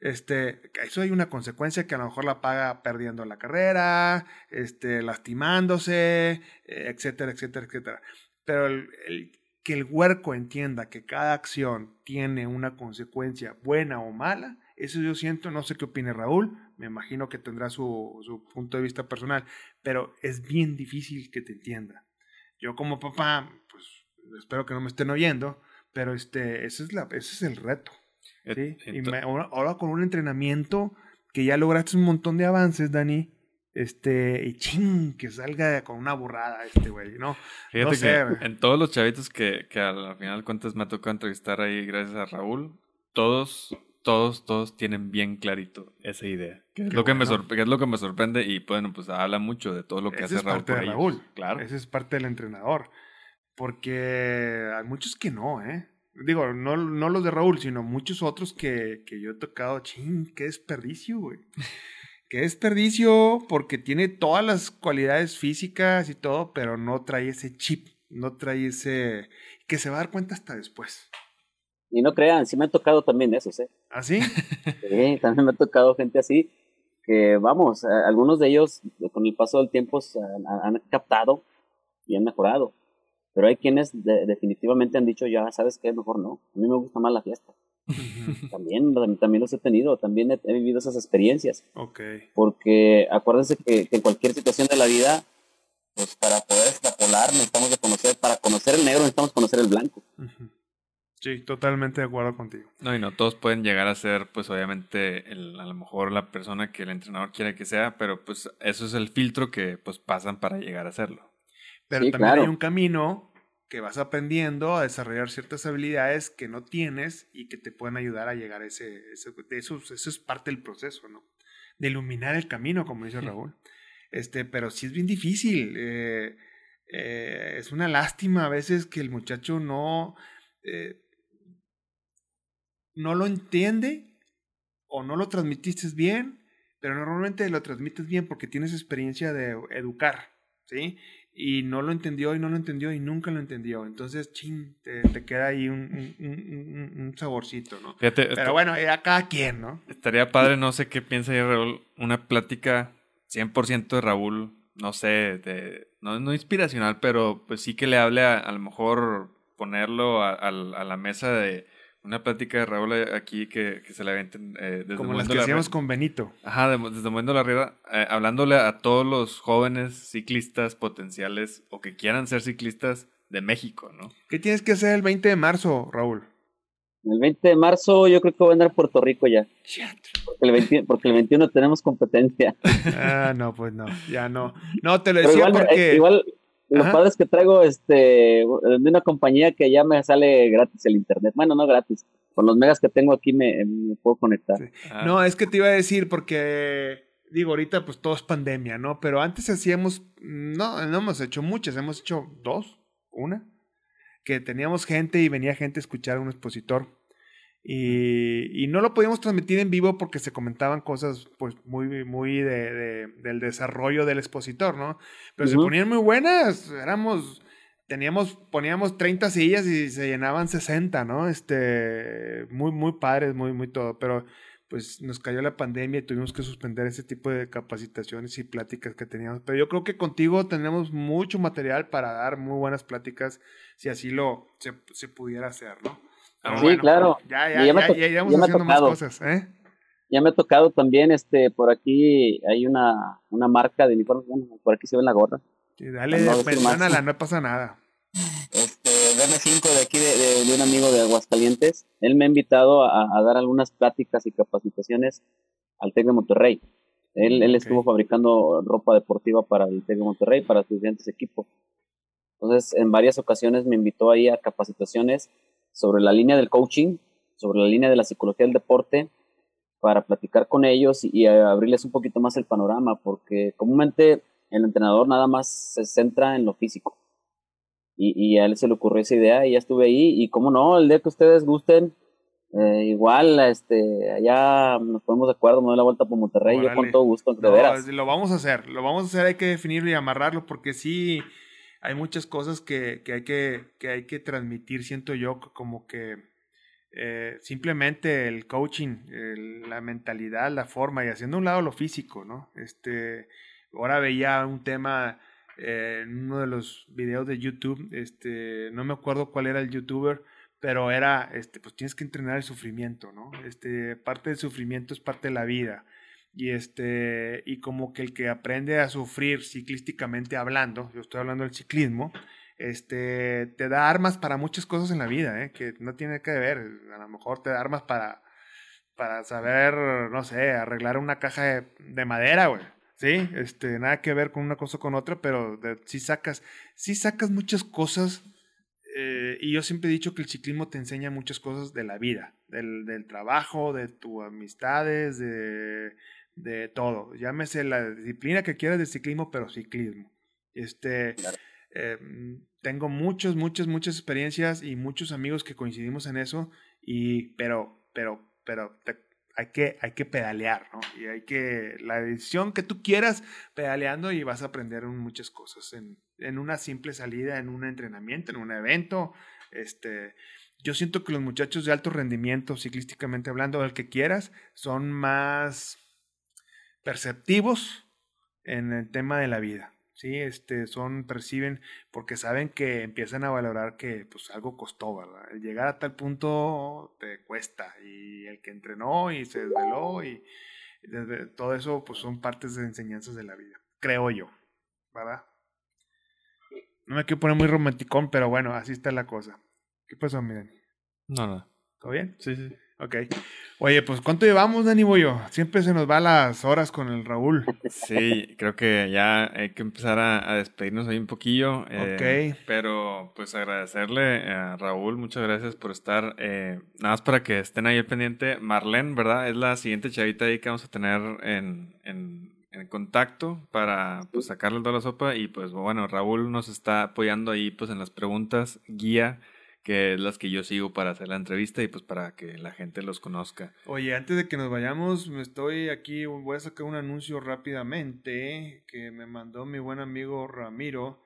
este, eso hay una consecuencia que a lo mejor la paga perdiendo la carrera, este, lastimándose, etcétera, etcétera, etcétera. Pero el, que el huerco entienda que cada acción tiene una consecuencia buena o mala, eso yo siento, no sé qué opine Raúl, me imagino que tendrá su, su punto de vista personal, pero es bien difícil que te entienda. Yo como papá, pues espero que no me estén oyendo, pero este, ese es, la, ese es el reto. ¿sí? Y ahora, con un entrenamiento que ya lograste un montón de avances, Dani, este, y ching, que salga con una burrada este güey, ¿no? Fíjate que en todos los chavitos que, que al final cuentas me ha tocado entrevistar ahí gracias a Raúl, todos, todos, todos tienen bien clarito esa idea. Que es, lo que, me es lo que me sorprende y bueno, pues habla mucho de todo lo que hace es Raúl. Parte de Raúl. Claro. Ese es parte del entrenador. Porque hay muchos que no, ¿eh? Digo, no, no los de Raúl, sino muchos otros que, que yo he tocado. Ching, qué desperdicio, güey. Qué desperdicio porque tiene todas las cualidades físicas y todo, pero no trae ese chip, no trae ese... que se va a dar cuenta hasta después. Y no crean, sí me ha tocado también eso, ¿eh? ¿Ah, sí? sí, también me ha tocado gente así, que vamos, algunos de ellos con el paso del tiempo han captado y han mejorado. Pero hay quienes definitivamente han dicho, ya sabes qué, mejor no. A mí me gusta más la fiesta. también, también los he tenido, también he, vivido esas experiencias. Okay. Porque acuérdense que, en cualquier situación de la vida, pues para poder extrapolar necesitamos de conocer, para conocer el negro necesitamos conocer el blanco. Sí, totalmente de acuerdo contigo. No, y no todos pueden llegar a ser, pues obviamente, el, a lo mejor la persona que el entrenador quiere que sea, pero pues eso es el filtro que pues pasan para llegar a serlo. Pero también hay un camino que vas aprendiendo a desarrollar ciertas habilidades que no tienes y que te pueden ayudar a llegar a ese, eso, eso es parte del proceso, ¿no? De iluminar el camino, como dice Raúl. Este, pero sí es bien difícil. Eh, eh, es una lástima a veces que el muchacho no, eh, no lo entiende o no lo transmitiste bien, pero normalmente lo transmites bien porque tienes experiencia de educar, ¿sí? Y no lo entendió y no lo entendió y nunca lo entendió. Entonces, ching, te, queda ahí un, un, un, saborcito, ¿no? Pero bueno, a cada quien, ¿no? Estaría padre, no sé qué piensa ahí Raúl, una plática 100% de Raúl, no sé, de, no, no inspiracional, pero pues sí que le hable a, a lo mejor ponerlo a, la mesa de una plática de Raúl aquí que, se le aventen eh, desde Como las que hacíamos con Benito. Ajá, desde Moviendo la Rieda, eh, hablándole a todos los jóvenes ciclistas potenciales o que quieran ser ciclistas de México, ¿no? ¿Qué tienes que hacer el 20 de marzo, Raúl? El 20 de marzo yo creo que voy a andar a Puerto Rico ya. Porque el, porque el 21 tenemos competencia. Ah, no, pues no, ya no. No, te lo decía igual, porque... Igual, lo padre es que traigo este, de una compañía que ya me sale gratis el internet. Bueno, no gratis. Con los megas que tengo aquí me, puedo conectar. Ah. No, es que te iba a decir porque, digo, ahorita pues todo es pandemia, ¿no? Pero antes hacíamos, no, no hemos hecho muchas, hemos hecho dos, una, que teníamos gente y venía gente a escuchar a un expositor. Y, y, no lo podíamos transmitir en vivo porque se comentaban cosas pues muy, muy de, del desarrollo del expositor, ¿no? Pero se ponían muy buenas, éramos, teníamos, poníamos 30 sillas y se llenaban 60, ¿no? Este, muy, muy padres, muy, muy todo, pero pues nos cayó la pandemia y tuvimos que suspender ese tipo de capacitaciones y pláticas que teníamos. Pero yo creo que contigo tenemos mucho material para dar muy buenas pláticas si así lo se, se pudiera hacer, ¿no? Sí, claro. Ya, ya, ya, ya, iremos haciendo más cosas, ¿eh? Ya me ha tocado también, este, por aquí hay una, una marca de uniformes, por aquí se ve la gorra. Sí, dale, no, no pasa nada. Este, BM5 de aquí, de, de, un amigo de Aguascalientes, él me ha invitado a, a dar algunas pláticas y capacitaciones al TEC de Monterrey. Él, él estuvo fabricando ropa deportiva para el TEC de Monterrey, para sus diferentes equipos. Entonces, en varias ocasiones me invitó ahí a capacitaciones sobre la línea del coaching, sobre la línea de la psicología del deporte, para platicar con ellos y, abrirles un poquito más el panorama, porque comúnmente el entrenador nada más se centra en lo físico. Y, a él se le ocurrió esa idea y ya estuve ahí. Y como no, el día que ustedes gusten, eh, igual, este, allá nos ponemos de acuerdo, me doy la vuelta por Monterrey, yo con todo gusto, de veras. Lo vamos a hacer, lo vamos a hacer, hay que definirlo y amarrarlo, porque sí, hay muchas cosas que, que, hay, que, que hay que transmitir, siento yo, como que eh, simplemente el coaching, la mentalidad, la forma y haciendo un lado lo físico, ¿no? Este, ahora veía un tema eh, en uno de los videos de YouTube, este, no me acuerdo cuál era el youtuber, pero era, este, pues tienes que entrenar el sufrimiento, ¿no? Este, parte del sufrimiento es parte de la vida y este y como que el que aprende a sufrir ciclísticamente hablando yo estoy hablando del ciclismo este te da armas para muchas cosas en la vida ¿eh? que no tiene que ver a lo mejor te da armas para para saber no sé arreglar una caja de, madera güey sí este nada que ver con una cosa con otra pero si sacas si sacas muchas cosas eh, y yo siempre he dicho que el ciclismo te enseña muchas cosas de la vida, del, del trabajo, de tus amistades, de de todo. Llámese la disciplina que quieras de ciclismo, pero ciclismo. Este, em, tengo muchas, muchas, muchas experiencias y muchos amigos que coincidimos en eso, y, pero, pero, pero hay, que, hay que pedalear, ¿no? Y hay que, la decisión que tú quieras, pedaleando y vas a aprender muchas cosas en, en una simple salida, en un entrenamiento, en un evento, este, yo siento que los muchachos de alto rendimiento, ciclísticamente hablando, el que quieras, son más perceptivos en el tema de la vida. Sí, este, son, perciben, porque saben que empiezan a valorar que pues algo costó, ¿verdad? El llegar a tal punto te cuesta. Y el que entrenó y se desveló y, todo eso pues son partes de enseñanzas de la vida. Creo yo, ¿verdad? No me quiero poner muy romanticón, pero bueno, así está la cosa. ¿Qué pasó, miren? No, no. ¿Todo bien? Sí, sí. Ok. Oye, pues ¿cuánto llevamos, Dani Boyo? Siempre se nos va las horas con el Raúl. Sí, creo que ya hay que empezar a, despedirnos ahí un poquillo. Eh, ok. Pero pues agradecerle a Raúl, muchas gracias por estar. Eh, nada más para que estén ahí al pendiente. Marlene, ¿verdad? Es la siguiente chavita ahí que vamos a tener en, en, en contacto para pues, sacarle toda la sopa. Y pues bueno, Raúl nos está apoyando ahí pues en las preguntas, guía que es las que yo sigo para hacer la entrevista y pues para que la gente los conozca. Oye, antes de que nos vayamos, me estoy aquí, voy a sacar un anuncio rápidamente que me mandó mi buen amigo Ramiro.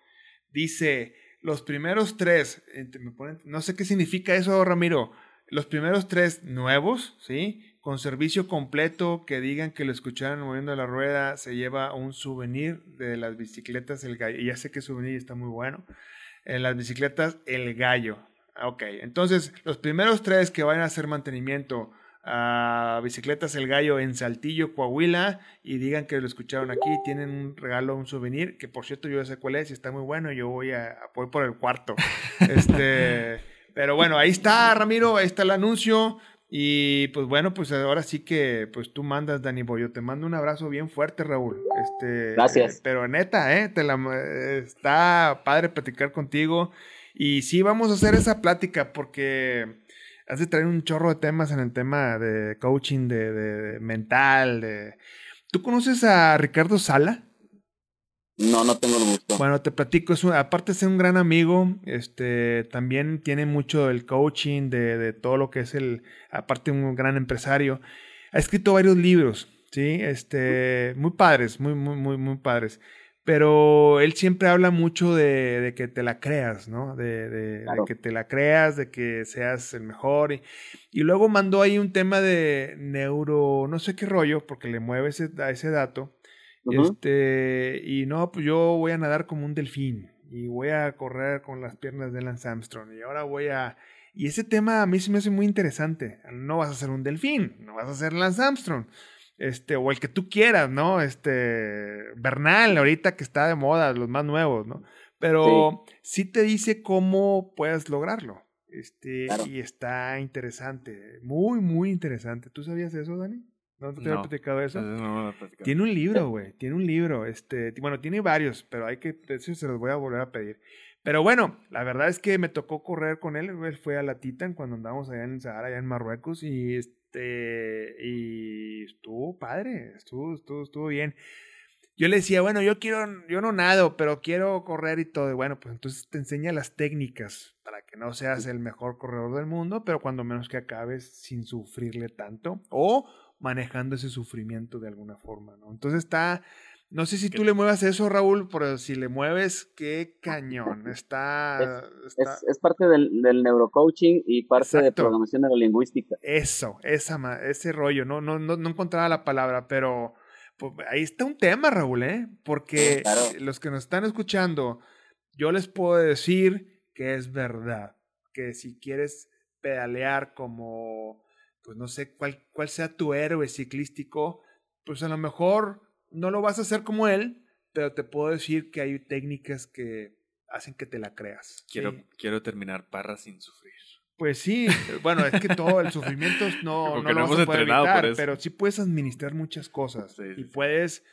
Dice, los primeros tres, no sé qué significa eso, Ramiro, los primeros tres nuevos, ¿sí? Con servicio completo, que digan que lo escucharon moviendo la rueda, se lleva un souvenir de las bicicletas El Gallo. Y ya sé que souvenir está muy bueno. En las bicicletas El Gallo Ok, entonces los primeros tres que vayan a hacer mantenimiento a Bicicletas El Gallo en Saltillo, Coahuila, y digan que lo escucharon aquí, tienen un regalo, un souvenir, que por cierto yo ya sé cuál es y está muy bueno, yo voy a, voy por el cuarto. este, pero bueno, ahí está, Ramiro, ahí está el anuncio. Y pues bueno, pues ahora sí que pues tú mandas, Dani Boyo. Te mando un abrazo bien fuerte, Raúl. Este, Gracias. pero neta, ¿eh? Te la, está padre platicar contigo. Y sí, vamos a hacer esa plática porque has de traer un chorro de temas en el tema de coaching, de, mental. De... ¿Tú conoces a Ricardo Sala? No, no tengo el gusto. Bueno, te platico, es aparte de ser un gran amigo, este, también tiene mucho el coaching, de, de todo lo que es el, aparte de un gran empresario. Ha escrito varios libros, ¿sí? Este, muy padres, muy, muy, muy, muy padres pero él siempre habla mucho de, que te la creas, ¿no? De, que te la creas, de que seas el mejor. Y, luego mandó ahí un tema de neuro, no sé qué rollo, porque le mueve ese, a ese dato. este, y no, pues yo voy a nadar como un delfín y voy a correr con las piernas de Lance Armstrong y ahora voy a... Y ese tema a mí se me hace muy interesante. No vas a ser un delfín, no vas a ser Lance Armstrong este, o el que tú quieras, ¿no? Este, Bernal, ahorita que está de moda, los más nuevos, ¿no? Pero sí, te dice cómo puedes lograrlo. Este, y está interesante, muy, muy interesante. ¿Tú sabías eso, Dani? ¿No te había platicado eso? tiene un libro, güey, tiene un libro, este, bueno, tiene varios, pero hay que, eso se los voy a volver a pedir. Pero bueno, la verdad es que me tocó correr con él, él fue a la Titan cuando andábamos allá en Sahara, allá en Marruecos, y este, y estuvo padre, estuvo, estuvo, estuvo bien. Yo le decía, bueno, yo quiero, yo no nado, pero quiero correr y todo. Y bueno, pues entonces te enseña las técnicas para que no seas el mejor corredor del mundo, pero cuando menos que acabes sin sufrirle tanto o manejando ese sufrimiento de alguna forma, ¿no? Entonces está, no sé si tú le muevas eso, Raúl, pero si le mueves, qué cañón. Está. Es, parte del, neurocoaching y parte de programación neurolingüística. Eso, esa, ese rollo. No, no, no, no encontraba la palabra, pero pues, ahí está un tema, Raúl, ¿eh? Porque los que nos están escuchando, yo les puedo decir que es verdad. Que si quieres pedalear como, pues no sé cuál, cuál sea tu héroe ciclístico, pues a lo mejor no lo vas a hacer como él, pero te puedo decir que hay técnicas que hacen que te la creas. Quiero, quiero terminar Parra sin sufrir. Pues sí, bueno, es que todo el sufrimiento no, no, lo vas a poder evitar, pero sí puedes administrar muchas cosas y puedes,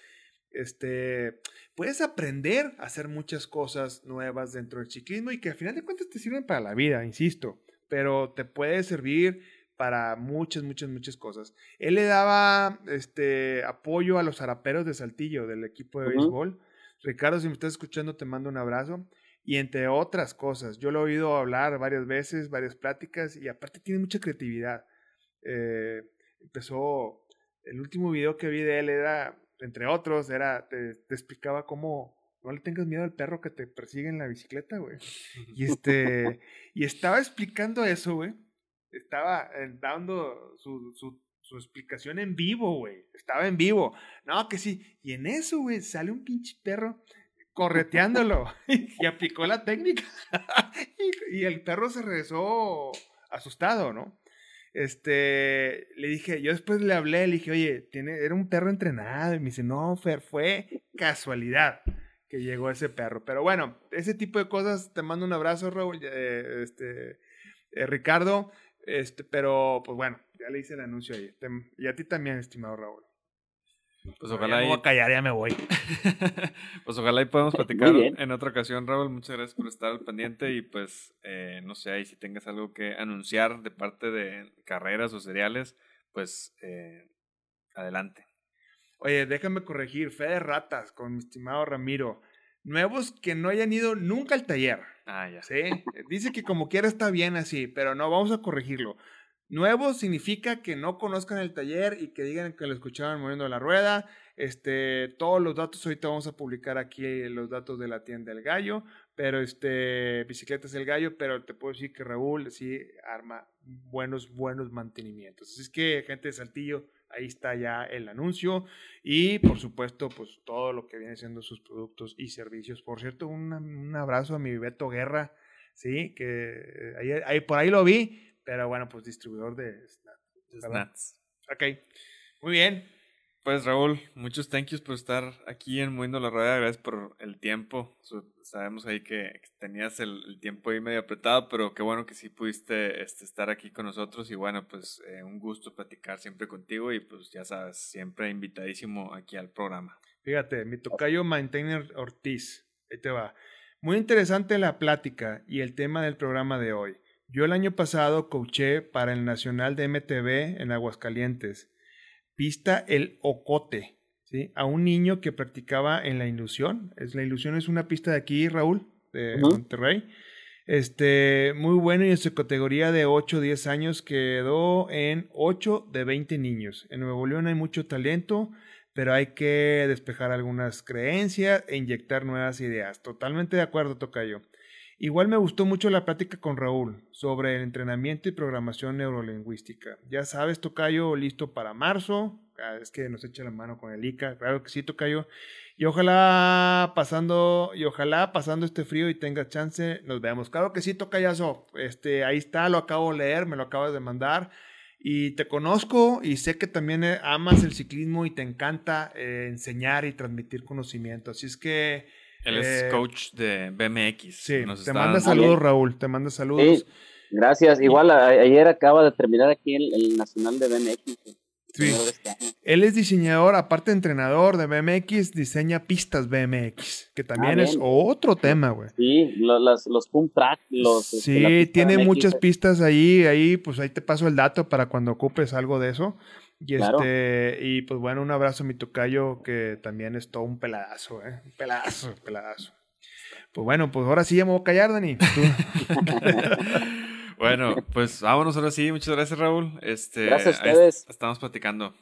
este, puedes aprender a hacer muchas cosas nuevas dentro del ciclismo y que al final de cuentas te sirven para la vida, insisto, pero te puede servir para muchas, muchas, muchas cosas. Él le daba este apoyo a los zaraperos de Saltillo, del equipo de béisbol. Ricardo, si me estás escuchando, te mando un abrazo. Y entre otras cosas, yo lo he oído hablar varias veces, varias pláticas, y aparte tiene mucha creatividad. Eh, empezó, el último video que vi de él era, entre otros, era, te, te explicaba cómo no le tengas miedo al perro que te persigue en la bicicleta, güey. Y este, y estaba explicando eso, güey estaba eh, dando su, su, su explicación en vivo, güey. Estaba en vivo. No, que sí. Y en eso, güey, sale un pinche perro correteándolo y aplicó la técnica. y, el perro se regresó asustado, ¿no? Este, le dije, yo después le hablé, le dije, oye, tiene, era un perro entrenado. Y me dice, no, Fer, fue casualidad que llegó ese perro. Pero bueno, ese tipo de cosas, te mando un abrazo, Raúl, eh, este, eh, Ricardo. Este, pero, pues bueno, ya le hice el anuncio ahí. Y a ti también, estimado Raúl. Pues ojalá ya me voy a callar, ya me voy. pues ojalá y podamos platicar en otra ocasión, Raúl. Muchas gracias por estar al pendiente y pues, eh, no sé, ahí si tengas algo que anunciar de parte de carreras o seriales, pues eh, adelante. Oye, déjame corregir, fe de ratas con mi estimado Ramiro. Nuevos que no hayan ido nunca al taller. Ah, ya. Sí, dice que como quiera está bien así, pero no, vamos a corregirlo. Nuevo significa que no conozcan el taller y que digan que lo escuchaban moviendo la rueda. Este, todos los datos, ahorita vamos a publicar aquí los datos de la tienda del gallo, pero este, bicicletas del gallo, pero te puedo decir que Raúl sí arma buenos, buenos mantenimientos. Así es que, gente de Saltillo, ahí está ya el anuncio y por supuesto pues todo lo que viene siendo sus productos y servicios. Por cierto, un, abrazo a mi Beto Guerra, Sí, que ahí, ahí, por ahí lo vi, pero bueno, pues distribuidor de Snats. Ok, muy bien. Pues Raúl, muchos thank yous por estar aquí en Moviendo la Rueda, gracias por el tiempo. Sabemos ahí que tenías el, tiempo ahí medio apretado, pero qué bueno que sí pudiste este, estar aquí con nosotros y bueno, pues eh, un gusto platicar siempre contigo y pues ya sabes, siempre invitadísimo aquí al programa. Fíjate, mi tocayo Maintainer Ortiz, ahí te va. Muy interesante la plática y el tema del programa de hoy. Yo el año pasado coaché para el Nacional de MTV en Aguascalientes pista el Ocote, ¿sí? A un niño que practicaba en la ilusión. Es, la ilusión es una pista de aquí, Raúl, de Monterrey. Este, muy bueno y en su categoría de 8 o 10 años quedó en 8 de 20 niños. En Nuevo León hay mucho talento, pero hay que despejar algunas creencias e inyectar nuevas ideas. Totalmente de acuerdo, Tocayo. Igual me gustó mucho la plática con Raúl sobre el entrenamiento y programación neurolingüística. Ya sabes, Tocayo, listo para marzo. Es que nos echa la mano con el ICA. Claro que sí, Tocayo. Y ojalá pasando, y ojalá pasando este frío y tenga chance, nos veamos. Claro que sí, Tocayazo. Este, ahí está, lo acabo de leer, me lo acabas de mandar. Y te conozco y sé que también eh, amas el ciclismo y te encanta eh, enseñar y transmitir conocimiento. Así es que él es eh, coach de BMX. Sí, te manda saludos, Raúl. Te manda saludos. Sí, gracias. Igual ayer acaba de terminar aquí el, el Nacional de BMX. Sí. Este Él es diseñador, aparte de entrenador de BMX, diseña pistas BMX, que también ah, es otro tema, güey. Sí, los, los pump track, los... Este, sí, tiene muchas pistas ahí, ahí, pues ahí te paso el dato para cuando ocupes algo de eso. Y, este, y pues bueno, un abrazo a mi tocayo que también es todo un peladazo, ¿eh? Un peladazo, peladazo. Pues bueno, pues ahora sí ya me voy a callar, Dani. bueno, pues vámonos ahora sí. Muchas gracias, Raúl. Este, gracias a ustedes. Estamos platicando.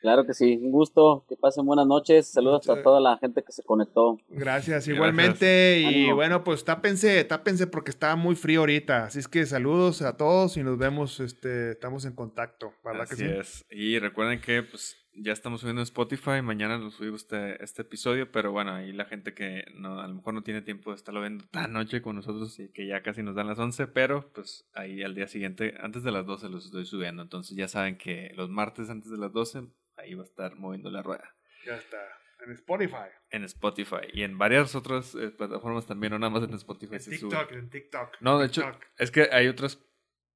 Claro que sí, un gusto, que pasen buenas noches, saludos a toda la gente que se conectó. Gracias, igualmente, y bueno, pues tápense, tápense porque está muy frío ahorita, así es que saludos a todos y nos vemos, este, estamos en contacto, ¿verdad así que sí? es, y recuerden que pues ya estamos subiendo en Spotify, mañana nos subimos este, este episodio, pero bueno, ahí la gente que no, a lo mejor no tiene tiempo de estarlo viendo tan noche con nosotros y que ya casi nos dan las 11, pero pues ahí al día siguiente, antes de las 12 los estoy subiendo, entonces ya saben que los martes antes de las 12 ahí va a estar moviendo la rueda. Ya está. En Spotify. En Spotify. Y en varias otras eh, plataformas también, no nada más en Spotify. En TikTok, en TikTok. No, de hecho, es que hay otras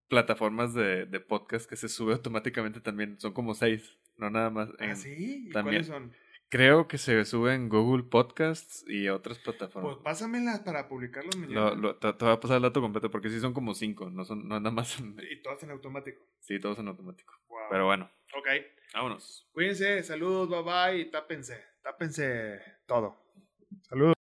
plataformas de, de, podcast que se sube automáticamente también. Son como seis, no nada más. ¿Ah, sí? ¿Y cuáles son? Creo que se sube en Google Podcasts y otras plataformas. Pues pásamelas para publicarlos mañana. te, voy a pasar el dato completo porque sí son como cinco, no son no nada más. Y todas en automático. Sí, todos en automático. Pero bueno. Ok. Vámonos. Cuídense, saludos, bye bye y tápense. Tápense todo. Saludos.